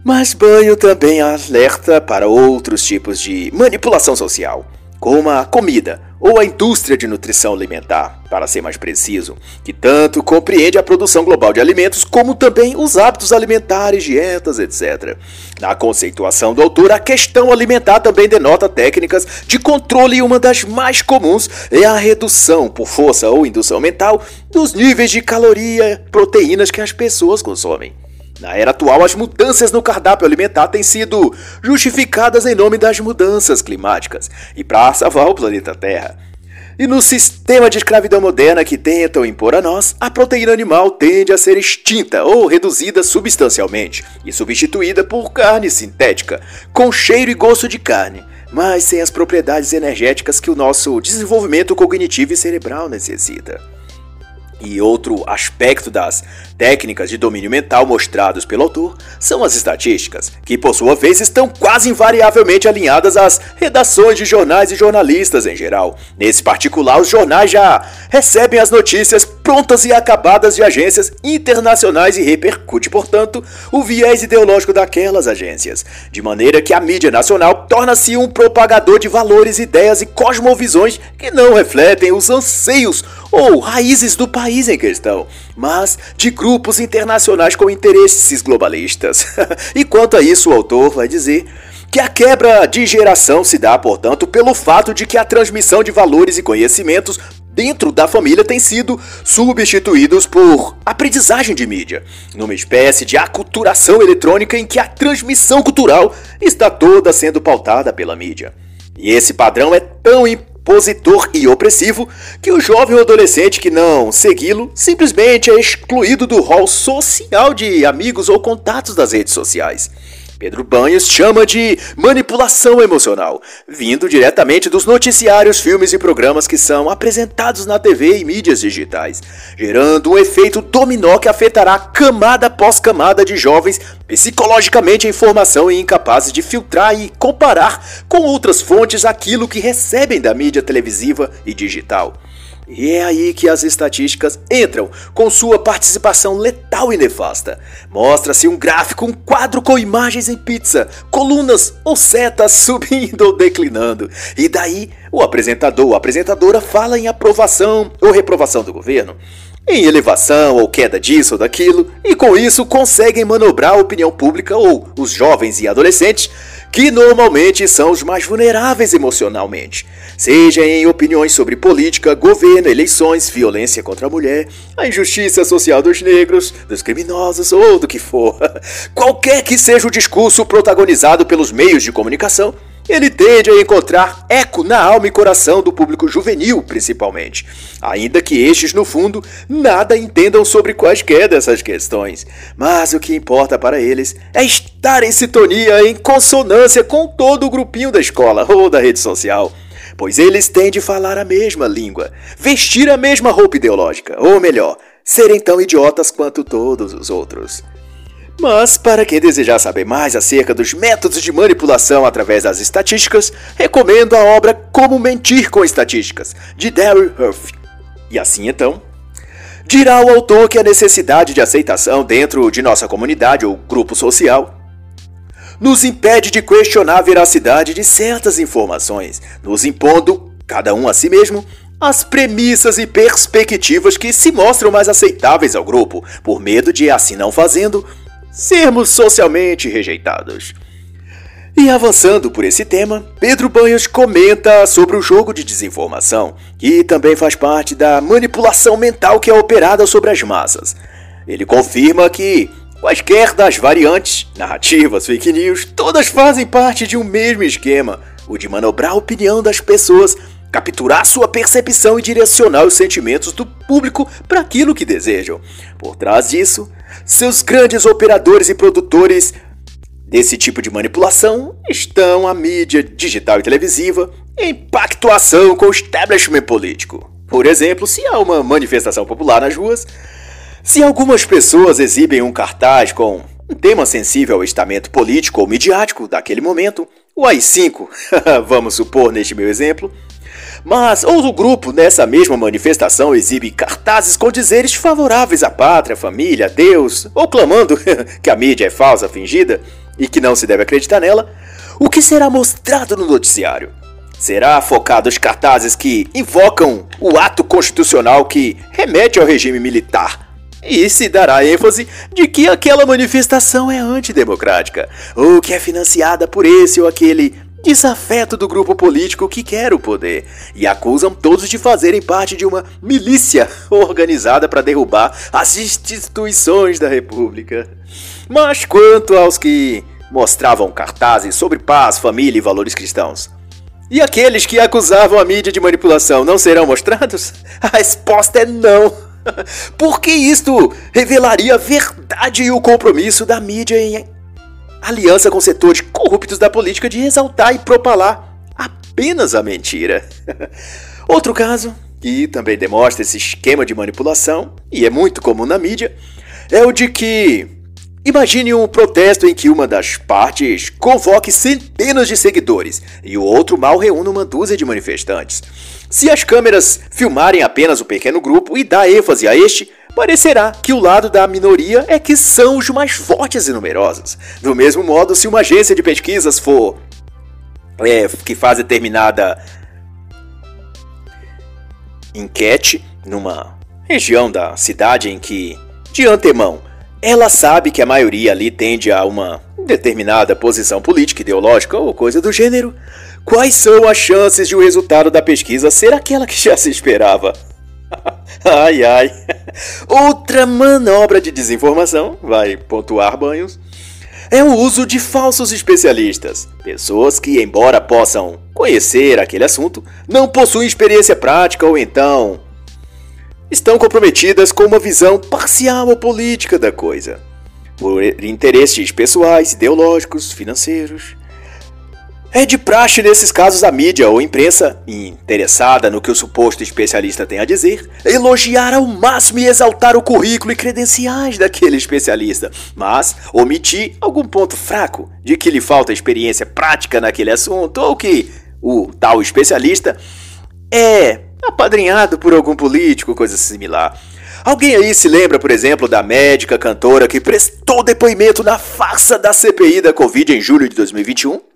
Mas banho também alerta para outros tipos de manipulação social, como a comida ou a indústria de nutrição alimentar, para ser mais preciso, que tanto compreende a produção global de alimentos como também os hábitos alimentares, dietas, etc. Na conceituação do autor, a questão alimentar também denota técnicas de controle e uma das mais comuns é a redução por força ou indução mental dos níveis de caloria, proteínas que as pessoas consomem. Na era atual, as mudanças no cardápio alimentar têm sido justificadas em nome das mudanças climáticas e para salvar o planeta Terra. E no sistema de escravidão moderna que tentam impor a nós, a proteína animal tende a ser extinta ou reduzida substancialmente e substituída por carne sintética, com cheiro e gosto de carne, mas sem as propriedades energéticas que o nosso desenvolvimento cognitivo e cerebral necessita. E outro aspecto das técnicas de domínio mental mostrados pelo autor são as estatísticas, que por sua vez estão quase invariavelmente alinhadas às redações de jornais e jornalistas em geral. Nesse particular, os jornais já recebem as notícias prontas e acabadas de agências internacionais e repercute, portanto, o viés ideológico daquelas agências, de maneira que a mídia nacional torna-se um propagador de valores, ideias e cosmovisões que não refletem os anseios ou raízes do país em questão, mas de grupos internacionais com interesses globalistas. e quanto a isso, o autor vai dizer que a quebra de geração se dá, portanto, pelo fato de que a transmissão de valores e conhecimentos dentro da família tem sido substituídos por aprendizagem de mídia, numa espécie de aculturação eletrônica em que a transmissão cultural está toda sendo pautada pela mídia. E esse padrão é tão importante impositor e opressivo que o jovem ou adolescente que não segui-lo simplesmente é excluído do rol social de amigos ou contatos das redes sociais. Pedro Banhos chama de manipulação emocional, vindo diretamente dos noticiários, filmes e programas que são apresentados na TV e mídias digitais, gerando um efeito dominó que afetará camada após camada de jovens psicologicamente em formação e incapazes de filtrar e comparar com outras fontes aquilo que recebem da mídia televisiva e digital. E é aí que as estatísticas entram, com sua participação letal e nefasta. Mostra-se um gráfico, um quadro com imagens em pizza, colunas ou setas subindo ou declinando. E daí, o apresentador ou apresentadora fala em aprovação ou reprovação do governo em elevação ou queda disso ou daquilo, e com isso conseguem manobrar a opinião pública ou os jovens e adolescentes que normalmente são os mais vulneráveis emocionalmente, seja em opiniões sobre política, governo, eleições, violência contra a mulher, a injustiça social dos negros, dos criminosos ou do que for. Qualquer que seja o discurso protagonizado pelos meios de comunicação, ele tende a encontrar eco na alma e coração do público juvenil, principalmente, ainda que estes, no fundo, nada entendam sobre quaisquer dessas questões. Mas o que importa para eles é estar em sintonia, em consonância com todo o grupinho da escola ou da rede social. Pois eles têm de falar a mesma língua, vestir a mesma roupa ideológica, ou melhor, serem tão idiotas quanto todos os outros. Mas, para quem desejar saber mais acerca dos métodos de manipulação através das estatísticas, recomendo a obra Como Mentir com Estatísticas, de Darryl Huff. E assim então, dirá o autor que a necessidade de aceitação dentro de nossa comunidade ou grupo social nos impede de questionar a veracidade de certas informações, nos impondo, cada um a si mesmo, as premissas e perspectivas que se mostram mais aceitáveis ao grupo, por medo de, assim não fazendo, sermos socialmente rejeitados. E avançando por esse tema, Pedro Banhos comenta sobre o jogo de desinformação, que também faz parte da manipulação mental que é operada sobre as massas. Ele confirma que quaisquer das variantes, narrativas, fake news, todas fazem parte de um mesmo esquema, o de manobrar a opinião das pessoas, capturar sua percepção e direcionar os sentimentos do público para aquilo que desejam. Por trás disso, seus grandes operadores e produtores desse tipo de manipulação estão a mídia digital e televisiva em pactuação com o establishment político. Por exemplo, se há uma manifestação popular nas ruas, se algumas pessoas exibem um cartaz com um tema sensível ao estamento político ou midiático daquele momento, o AI-5, vamos supor neste meu exemplo, mas outro grupo nessa mesma manifestação exibe cartazes com dizeres favoráveis à pátria, família, Deus, ou clamando que a mídia é falsa, fingida e que não se deve acreditar nela. O que será mostrado no noticiário? Será focado os cartazes que invocam o ato constitucional que remete ao regime militar. E se dará ênfase de que aquela manifestação é antidemocrática, ou que é financiada por esse ou aquele desafeto do grupo político que quer o poder e acusam todos de fazerem parte de uma milícia organizada para derrubar as instituições da República. Mas quanto aos que mostravam cartazes sobre paz, família e valores cristãos, E aqueles que acusavam a mídia de manipulação não serão mostrados? A resposta é não. Porque isto revelaria a verdade e o compromisso da mídia em aliança com setores corruptos da política de exaltar e propalar apenas a mentira. Outro caso, que também demonstra esse esquema de manipulação, e é muito comum na mídia, é o de que Imagine um protesto em que uma das partes convoque centenas de seguidores e o outro mal reúne uma dúzia de manifestantes. Se as câmeras filmarem apenas o pequeno grupo e dar ênfase a este, parecerá que o lado da minoria é que são os mais fortes e numerosos. Do mesmo modo, se uma agência de pesquisas for é, que faz determinada enquete numa região da cidade em que, de antemão, ela sabe que a maioria ali tende a uma determinada posição política, ideológica ou coisa do gênero. Quais são as chances de o resultado da pesquisa ser aquela que já se esperava? ai ai. Outra manobra de desinformação, vai pontuar banhos, é o uso de falsos especialistas. Pessoas que, embora possam conhecer aquele assunto, não possuem experiência prática ou então estão comprometidas com uma visão parcial ou política da coisa, por interesses pessoais, ideológicos, financeiros. É de praxe nesses casos a mídia ou imprensa, interessada no que o suposto especialista tem a dizer, elogiar ao máximo e exaltar o currículo e credenciais daquele especialista, mas omitir algum ponto fraco de que lhe falta experiência prática naquele assunto ou que o tal especialista é apadrinhado por algum político, coisa similar. Alguém aí se lembra, por exemplo, da médica cantora que prestou depoimento na farsa da CPI da Covid em julho de 2021?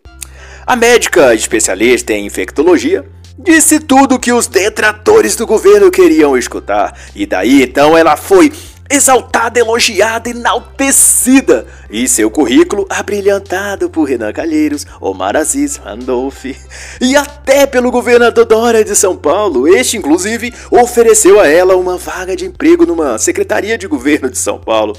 A médica especialista em infectologia disse tudo que os detratores do governo queriam escutar, e daí então ela foi exaltada, elogiada, enaltecida, e seu currículo abrilhantado por Renan Calheiros, Omar Aziz, Randolph e até pelo governador Dória de São Paulo. Este, inclusive, ofereceu a ela uma vaga de emprego numa secretaria de governo de São Paulo,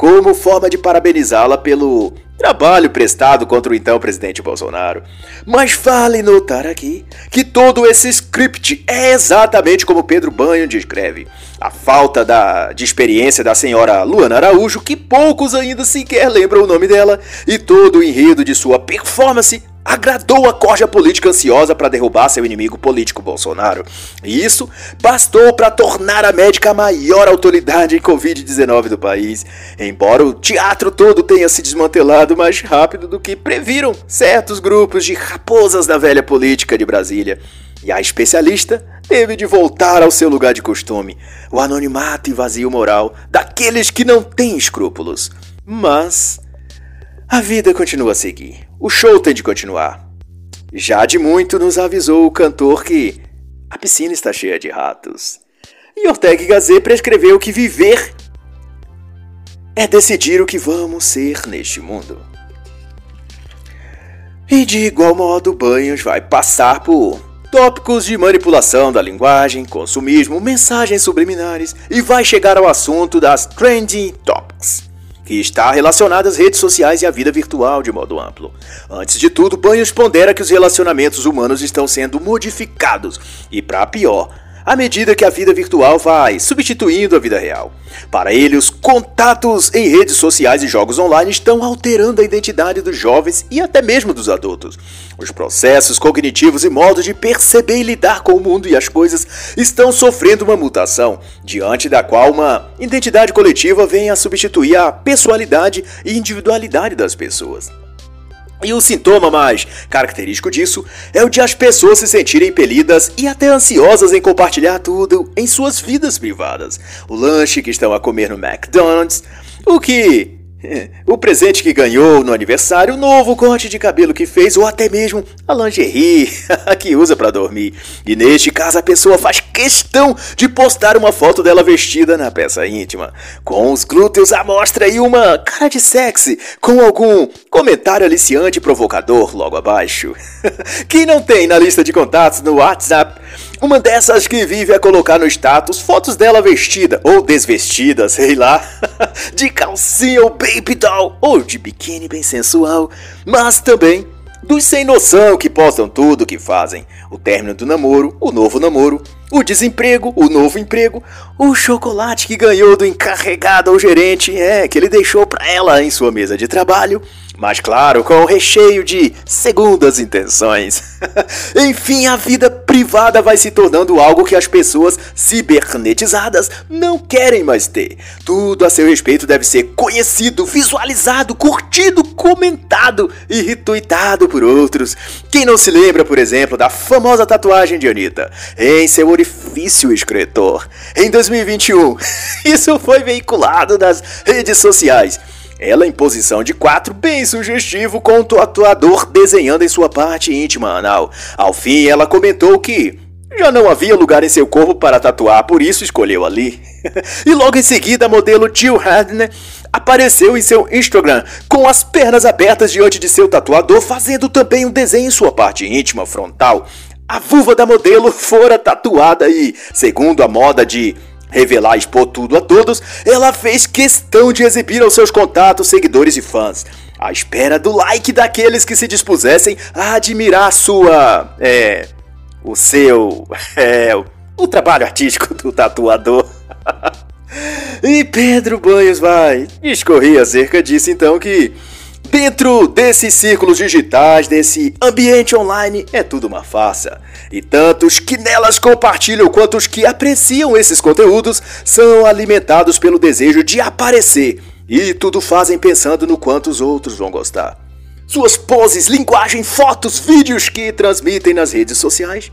como forma de parabenizá-la pelo Trabalho prestado contra o então presidente Bolsonaro. Mas vale notar aqui que todo esse script é exatamente como Pedro Banho descreve. A falta da, de experiência da senhora Luana Araújo, que poucos ainda sequer lembram o nome dela, e todo o enredo de sua performance agradou a corja política ansiosa para derrubar seu inimigo político Bolsonaro. E isso bastou para tornar a médica a maior autoridade em Covid-19 do país, embora o teatro todo tenha se desmantelado mais rápido do que previram certos grupos de raposas da velha política de Brasília. E a especialista teve de voltar ao seu lugar de costume, o anonimato e vazio moral daqueles que não têm escrúpulos. Mas a vida continua a seguir. O show tem de continuar. Já de muito nos avisou o cantor que a piscina está cheia de ratos. E Ortega Gazet prescreveu que viver é decidir o que vamos ser neste mundo. E de igual modo, Banhos vai passar por tópicos de manipulação da linguagem, consumismo, mensagens subliminares e vai chegar ao assunto das trending topics que está relacionada às redes sociais e à vida virtual de modo amplo. Antes de tudo, Banhos pondera que os relacionamentos humanos estão sendo modificados e, para pior, à medida que a vida virtual vai substituindo a vida real. Para ele, os contatos em redes sociais e jogos online estão alterando a identidade dos jovens e até mesmo dos adultos. Os processos cognitivos e modos de perceber e lidar com o mundo e as coisas estão sofrendo uma mutação, diante da qual uma identidade coletiva vem a substituir a pessoalidade e individualidade das pessoas. E o sintoma mais característico disso é o de as pessoas se sentirem impelidas e até ansiosas em compartilhar tudo em suas vidas privadas. O lanche que estão a comer no McDonald's, o que o presente que ganhou no aniversário, o novo corte de cabelo que fez, ou até mesmo a lingerie que usa para dormir. E neste caso, a pessoa faz questão de postar uma foto dela vestida na peça íntima, com os glúteos à mostra e uma cara de sexy, com algum comentário aliciante e provocador logo abaixo. Quem não tem na lista de contatos no WhatsApp uma dessas que vive a colocar no status fotos dela vestida ou desvestida, sei lá, de calcinha ou baby doll ou de biquíni bem sensual, mas também dos sem noção que postam tudo o que fazem. O término do namoro, o novo namoro, o desemprego, o novo emprego, o chocolate que ganhou do encarregado ou gerente, é, que ele deixou para ela em sua mesa de trabalho, mas claro, com o recheio de segundas intenções. Enfim, a vida privada vai se tornando algo que as pessoas cibernetizadas não querem mais ter. Tudo a seu respeito deve ser conhecido, visualizado, curtido, comentado e retweetado por outros. Quem não se lembra, por exemplo, da famosa tatuagem de Anitta em seu orifício escritor em 2021? Isso foi veiculado nas redes sociais. Ela em posição de quatro, bem sugestivo, com o tatuador desenhando em sua parte íntima anal. Ao fim, ela comentou que já não havia lugar em seu corpo para tatuar, por isso escolheu ali. e logo em seguida, a modelo Jill Hadner apareceu em seu Instagram com as pernas abertas diante de seu tatuador, fazendo também um desenho em sua parte íntima frontal. A vulva da modelo fora tatuada e, segundo a moda de revelar e expor tudo a todos, ela fez questão de exibir aos seus contatos, seguidores e fãs, à espera do like daqueles que se dispusessem a admirar sua. é. o seu. é. o trabalho artístico do tatuador. e Pedro Banhos vai discorrer acerca disso então que Dentro desses círculos digitais, desse ambiente online, é tudo uma farsa. E tantos que nelas compartilham quanto os que apreciam esses conteúdos são alimentados pelo desejo de aparecer. E tudo fazem pensando no quanto os outros vão gostar. Suas poses, linguagem, fotos, vídeos que transmitem nas redes sociais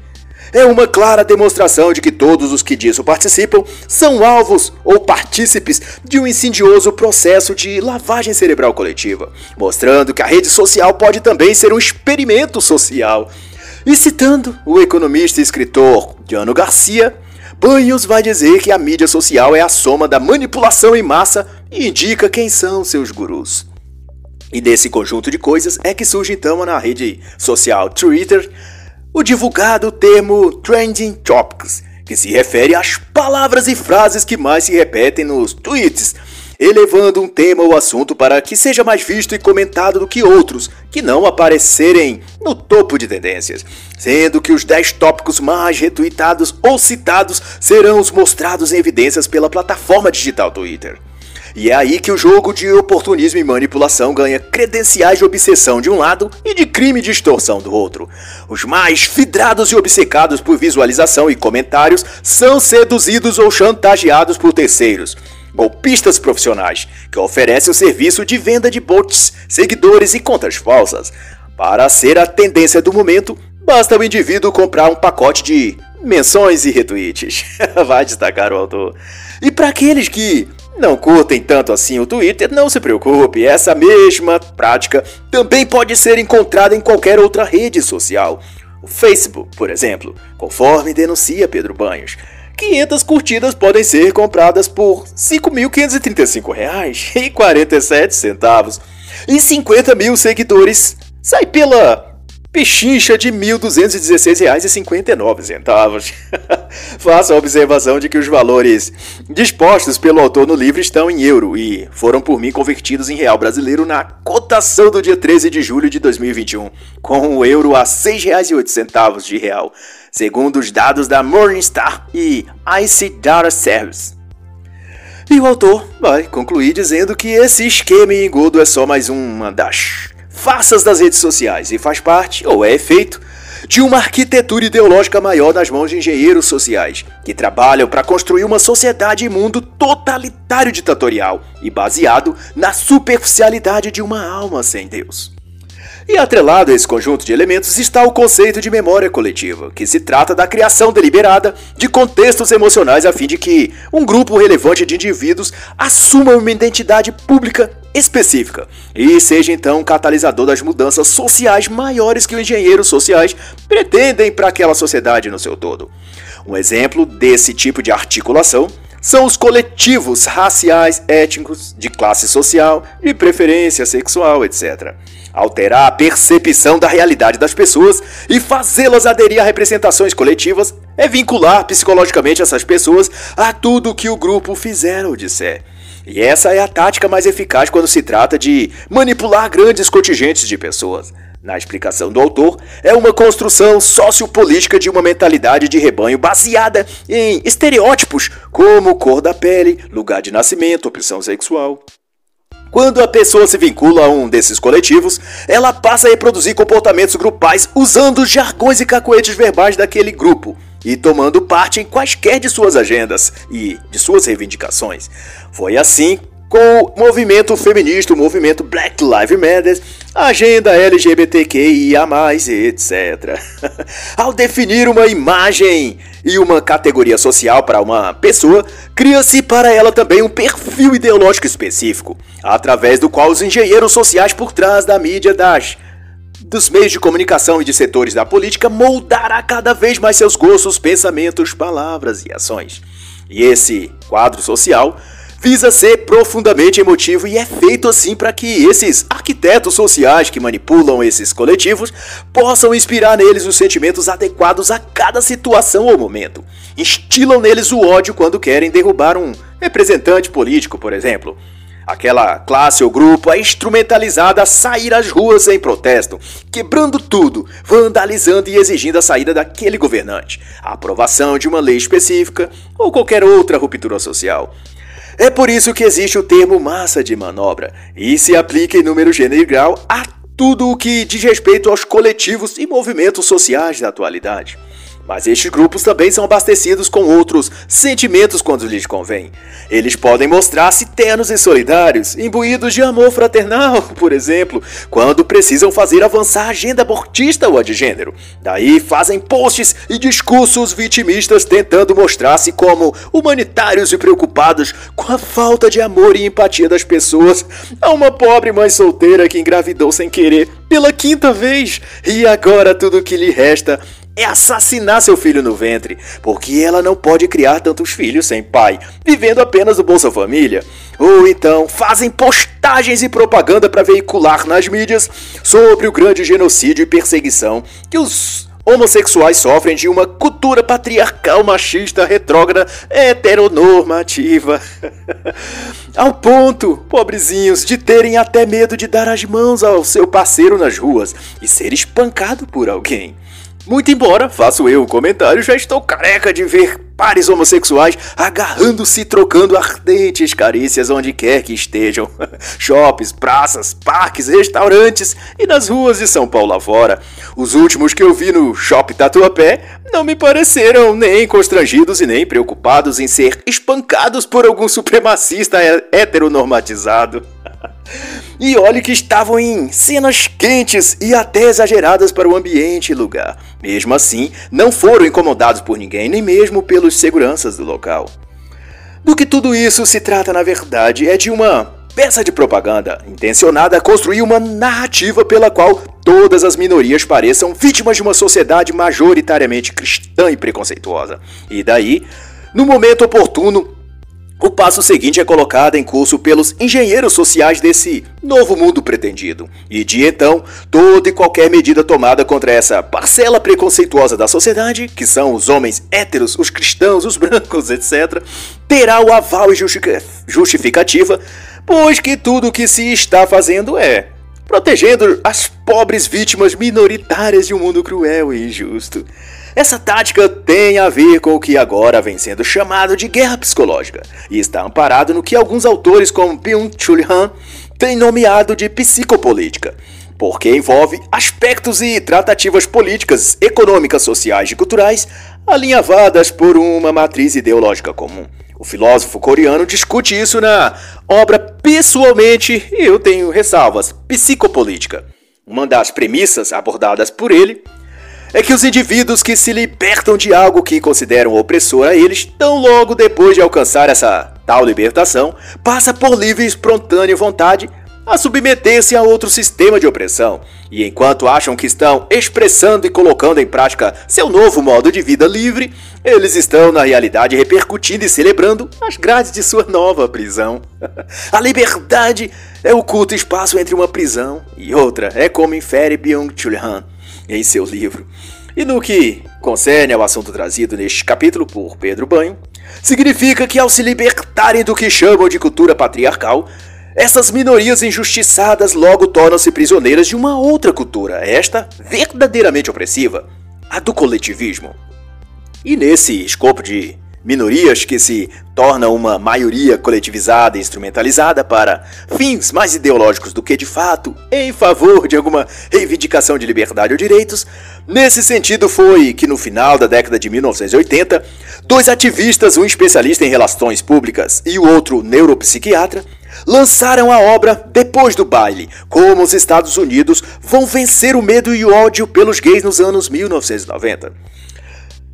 é uma clara demonstração de que todos os que disso participam são alvos ou partícipes de um insidioso processo de lavagem cerebral coletiva, mostrando que a rede social pode também ser um experimento social. E citando o economista e escritor Diano Garcia, Banhos vai dizer que a mídia social é a soma da manipulação em massa e indica quem são seus gurus. E desse conjunto de coisas é que surge então na rede social Twitter o divulgado termo Trending Topics, que se refere às palavras e frases que mais se repetem nos tweets, elevando um tema ou assunto para que seja mais visto e comentado do que outros, que não aparecerem no topo de tendências, sendo que os 10 tópicos mais retweetados ou citados serão os mostrados em evidências pela plataforma digital Twitter. E é aí que o jogo de oportunismo e manipulação ganha credenciais de obsessão de um lado e de crime de extorsão do outro. Os mais fidrados e obcecados por visualização e comentários são seduzidos ou chantageados por terceiros. Golpistas profissionais que oferecem o serviço de venda de bots, seguidores e contas falsas. Para ser a tendência do momento, basta o indivíduo comprar um pacote de menções e retweets. Vai destacar o autor. E para aqueles que não curtem tanto assim o Twitter, não se preocupe, essa mesma prática também pode ser encontrada em qualquer outra rede social. O Facebook, por exemplo, conforme denuncia Pedro Banhos. 500 curtidas podem ser compradas por R$ 5.535,47 e 50 mil seguidores sai pela Pechincha de R$ 1.216,59. Faça a observação de que os valores dispostos pelo autor no livro estão em euro e foram por mim convertidos em real brasileiro na cotação do dia 13 de julho de 2021, com o euro a R$ 6,08 de real, segundo os dados da Morningstar e IC Data Service. E o autor vai concluir dizendo que esse esquema em engodo é só mais uma das farsas das redes sociais e faz parte, ou é efeito, de uma arquitetura ideológica maior nas mãos de engenheiros sociais, que trabalham para construir uma sociedade e mundo totalitário ditatorial e baseado na superficialidade de uma alma sem Deus. E atrelado a esse conjunto de elementos está o conceito de memória coletiva, que se trata da criação deliberada de contextos emocionais a fim de que um grupo relevante de indivíduos assuma uma identidade pública específica e seja então um catalisador das mudanças sociais maiores que os engenheiros sociais pretendem para aquela sociedade no seu todo. Um exemplo desse tipo de articulação são os coletivos raciais, étnicos, de classe social, de preferência sexual, etc alterar a percepção da realidade das pessoas e fazê-las aderir a representações coletivas é vincular psicologicamente essas pessoas a tudo que o grupo fizer ou disser. E essa é a tática mais eficaz quando se trata de manipular grandes contingentes de pessoas. Na explicação do autor, é uma construção sociopolítica de uma mentalidade de rebanho baseada em estereótipos como cor da pele, lugar de nascimento, opção sexual. Quando a pessoa se vincula a um desses coletivos, ela passa a reproduzir comportamentos grupais usando jargões e cacoetes verbais daquele grupo e tomando parte em quaisquer de suas agendas e de suas reivindicações. Foi assim com o movimento feminista, o movimento Black Lives Matter, a agenda LGBTQIA+, etc. Ao definir uma imagem e uma categoria social para uma pessoa, cria-se para ela também um perfil ideológico específico, através do qual os engenheiros sociais por trás da mídia das dos meios de comunicação e de setores da política moldará cada vez mais seus gostos, pensamentos, palavras e ações. E esse quadro social visa ser profundamente emotivo e é feito assim para que esses arquitetos sociais que manipulam esses coletivos possam inspirar neles os sentimentos adequados a cada situação ou momento. Instilam neles o ódio quando querem derrubar um representante político, por exemplo. Aquela classe ou grupo é instrumentalizada a sair às ruas em protesto, quebrando tudo, vandalizando e exigindo a saída daquele governante, a aprovação de uma lei específica ou qualquer outra ruptura social. É por isso que existe o termo massa de manobra e se aplica em número grau a tudo o que diz respeito aos coletivos e movimentos sociais da atualidade. Mas estes grupos também são abastecidos com outros sentimentos quando lhes convém. Eles podem mostrar-se ternos e solidários, imbuídos de amor fraternal, por exemplo, quando precisam fazer avançar a agenda abortista ou a de gênero. Daí fazem posts e discursos vitimistas tentando mostrar-se como humanitários e preocupados com a falta de amor e empatia das pessoas a uma pobre mãe solteira que engravidou sem querer pela quinta vez e agora tudo que lhe resta é assassinar seu filho no ventre, porque ela não pode criar tantos filhos sem pai, vivendo apenas do Bolsa Família. Ou então fazem postagens e propaganda para veicular nas mídias sobre o grande genocídio e perseguição que os homossexuais sofrem de uma cultura patriarcal machista retrógrada heteronormativa. Ao ponto, pobrezinhos, de terem até medo de dar as mãos ao seu parceiro nas ruas e ser espancado por alguém. Muito embora, faço eu o comentário, já estou careca de ver pares homossexuais agarrando-se e trocando ardentes carícias onde quer que estejam. Shoppings, praças, parques, restaurantes e nas ruas de São Paulo afora. Os últimos que eu vi no Shopping Tatuapé não me pareceram nem constrangidos e nem preocupados em ser espancados por algum supremacista heteronormatizado. E olhe que estavam em cenas quentes e até exageradas para o ambiente e lugar. Mesmo assim, não foram incomodados por ninguém, nem mesmo pelos seguranças do local. Do que tudo isso se trata, na verdade, é de uma peça de propaganda intencionada a construir uma narrativa pela qual todas as minorias pareçam vítimas de uma sociedade majoritariamente cristã e preconceituosa. E daí, no momento oportuno, o passo seguinte é colocado em curso pelos engenheiros sociais desse novo mundo pretendido. E de então, toda e qualquer medida tomada contra essa parcela preconceituosa da sociedade, que são os homens héteros, os cristãos, os brancos, etc., terá o aval e justificativa, pois que tudo o que se está fazendo é protegendo as pobres vítimas minoritárias de um mundo cruel e injusto. Essa tática tem a ver com o que agora vem sendo chamado de guerra psicológica e está amparado no que alguns autores, como Byung-Chul Han, têm nomeado de psicopolítica, porque envolve aspectos e tratativas políticas, econômicas, sociais e culturais alinhavadas por uma matriz ideológica comum. O filósofo coreano discute isso na obra Pessoalmente, eu tenho ressalvas, Psicopolítica. Uma das premissas abordadas por ele é que os indivíduos que se libertam de algo que consideram opressor a eles, tão logo depois de alcançar essa tal libertação, passa por livre e espontânea vontade a submeter-se a outro sistema de opressão. E enquanto acham que estão expressando e colocando em prática seu novo modo de vida livre, eles estão na realidade repercutindo e celebrando as grades de sua nova prisão. a liberdade é o culto espaço entre uma prisão e outra, é como infere Byung-Chul Han em seu livro. E no que concerne ao assunto trazido neste capítulo por Pedro Banho, significa que ao se libertarem do que chamam de cultura patriarcal, essas minorias injustiçadas logo tornam-se prisioneiras de uma outra cultura, esta verdadeiramente opressiva, a do coletivismo. E nesse escopo de minorias que se tornam uma maioria coletivizada e instrumentalizada para fins mais ideológicos do que de fato em favor de alguma reivindicação de liberdade ou direitos. Nesse sentido, foi que no final da década de 1980, dois ativistas, um especialista em relações públicas e o outro neuropsiquiatra, lançaram a obra Depois do Baile, como os Estados Unidos vão vencer o medo e o ódio pelos gays nos anos 1990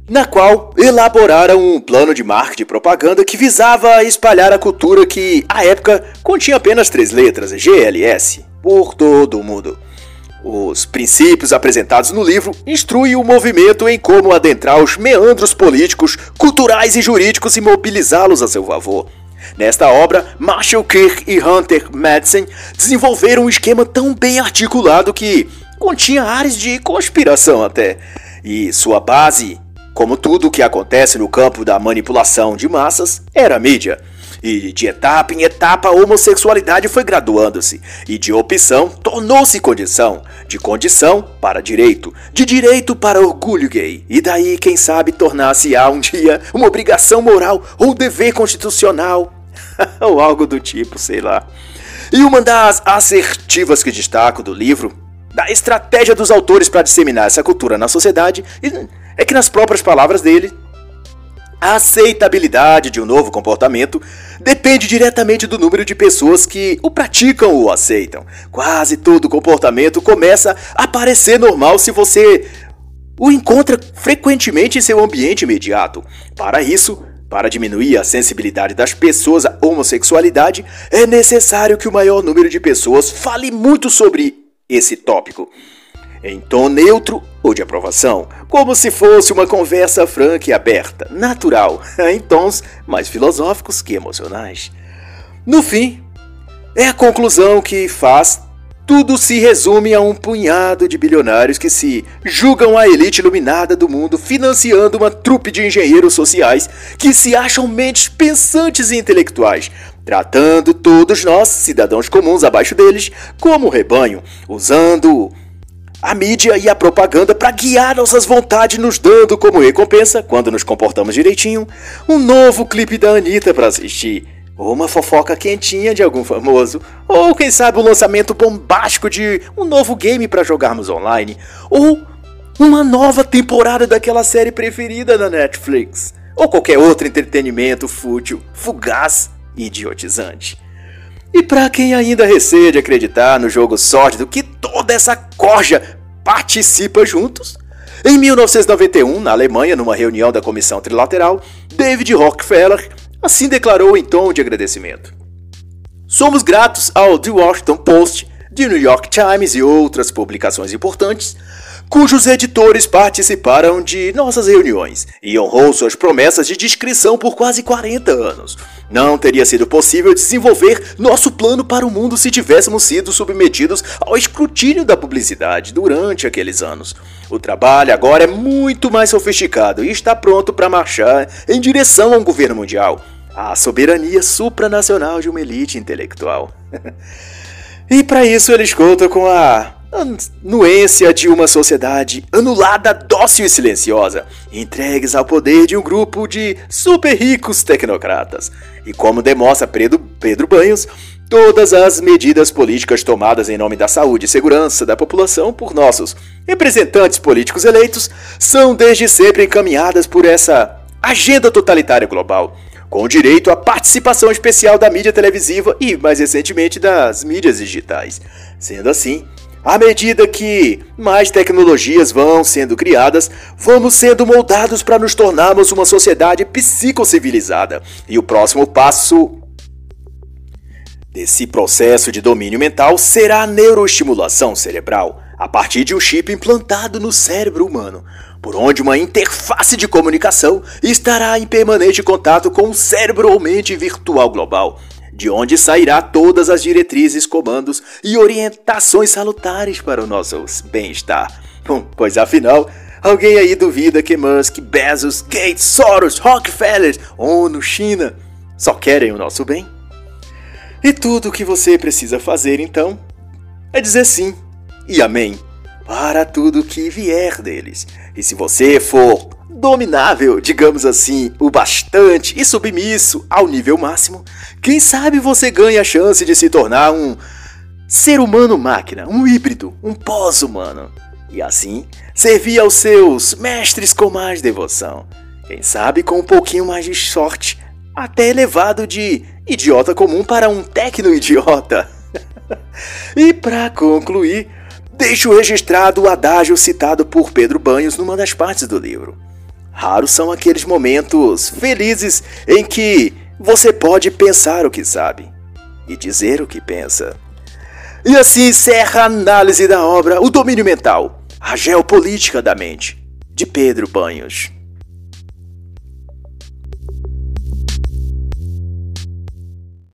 na qual elaboraram um plano de marketing e propaganda que visava espalhar a cultura que, à época, continha apenas três letras, GLS, por todo o mundo. Os princípios apresentados no livro instruem o movimento em como adentrar os meandros políticos, culturais e jurídicos e mobilizá-los a seu favor. Nesta obra, Marshall Kirk e Hunter Madsen desenvolveram um esquema tão bem articulado que continha áreas de conspiração até. E sua base como tudo o que acontece no campo da manipulação de massas, era mídia. E de etapa em etapa a homossexualidade foi graduando-se, e de opção tornou-se condição, de condição para direito, de direito para orgulho gay, e daí, quem sabe, tornar-se-á um dia uma obrigação moral ou dever constitucional, ou algo do tipo, sei lá. E uma das assertivas que destaco do livro, da estratégia dos autores para disseminar essa cultura na sociedade, é que, nas próprias palavras dele, a aceitabilidade de um novo comportamento depende diretamente do número de pessoas que o praticam ou aceitam. Quase todo comportamento começa a parecer normal se você o encontra frequentemente em seu ambiente imediato. Para isso, para diminuir a sensibilidade das pessoas à homossexualidade, é necessário que o maior número de pessoas fale muito sobre esse tópico em tom neutro ou de aprovação, como se fosse uma conversa franca e aberta, natural, em tons mais filosóficos que emocionais. No fim, é a conclusão que faz tudo se resume a um punhado de bilionários que se julgam a elite iluminada do mundo, financiando uma trupe de engenheiros sociais que se acham mentes pensantes e intelectuais, tratando todos nós, cidadãos comuns abaixo deles, como rebanho, usando a mídia e a propaganda para guiar nossas vontades, nos dando como recompensa, quando nos comportamos direitinho, um novo clipe da Anitta para assistir, ou uma fofoca quentinha de algum famoso, ou quem sabe o lançamento bombástico de um novo game para jogarmos online, ou uma nova temporada daquela série preferida da Netflix, ou qualquer outro entretenimento fútil, fugaz e idiotizante. E para quem ainda receia de acreditar no jogo sórdido que toda essa corja participa juntos, em 1991, na Alemanha, numa reunião da Comissão Trilateral, David Rockefeller assim declarou em tom de agradecimento: Somos gratos ao The Washington Post, The New York Times e outras publicações importantes cujos editores participaram de nossas reuniões e honrou suas promessas de descrição por quase 40 anos. Não teria sido possível desenvolver nosso plano para o mundo se tivéssemos sido submetidos ao escrutínio da publicidade durante aqueles anos. O trabalho agora é muito mais sofisticado e está pronto para marchar em direção a um governo mundial, a soberania supranacional de uma elite intelectual. e para isso eles contam com a anuência de uma sociedade anulada, dócil e silenciosa, entregues ao poder de um grupo de super ricos tecnocratas. E como demonstra Pedro, Pedro Banhos, todas as medidas políticas tomadas em nome da saúde e segurança da população por nossos representantes políticos eleitos são desde sempre encaminhadas por essa agenda totalitária global, com direito à participação especial da mídia televisiva e, mais recentemente, das mídias digitais. Sendo assim, à medida que mais tecnologias vão sendo criadas, vamos sendo moldados para nos tornarmos uma sociedade psicocivilizada. E o próximo passo desse processo de domínio mental será a neuroestimulação cerebral, a partir de um chip implantado no cérebro humano, por onde uma interface de comunicação estará em permanente contato com o cérebro ou mente virtual global de onde sairá todas as diretrizes, comandos e orientações salutares para o nosso bem-estar. Pois afinal, Alguém aí duvida que Musk, Bezos, Gates, Soros, Rockefeller, ONU, China só querem o nosso bem? E tudo o que você precisa fazer então é dizer sim e amém para tudo que vier deles. E se você for dominável, digamos assim, o bastante e submisso ao nível máximo, quem sabe você ganha a chance de se tornar um ser humano máquina, um híbrido, um pós-humano. E assim, servir aos seus mestres com mais devoção. Quem sabe com um pouquinho mais de sorte, até elevado de idiota comum para um tecno-idiota. e para concluir, deixo registrado o adágio citado por Pedro Banhos numa das partes do livro. Raros são aqueles momentos felizes em que você pode pensar o que sabe e dizer o que pensa. E assim encerra a análise da obra O Domínio Mental, a Geopolítica da Mente, de Pedro Banhos.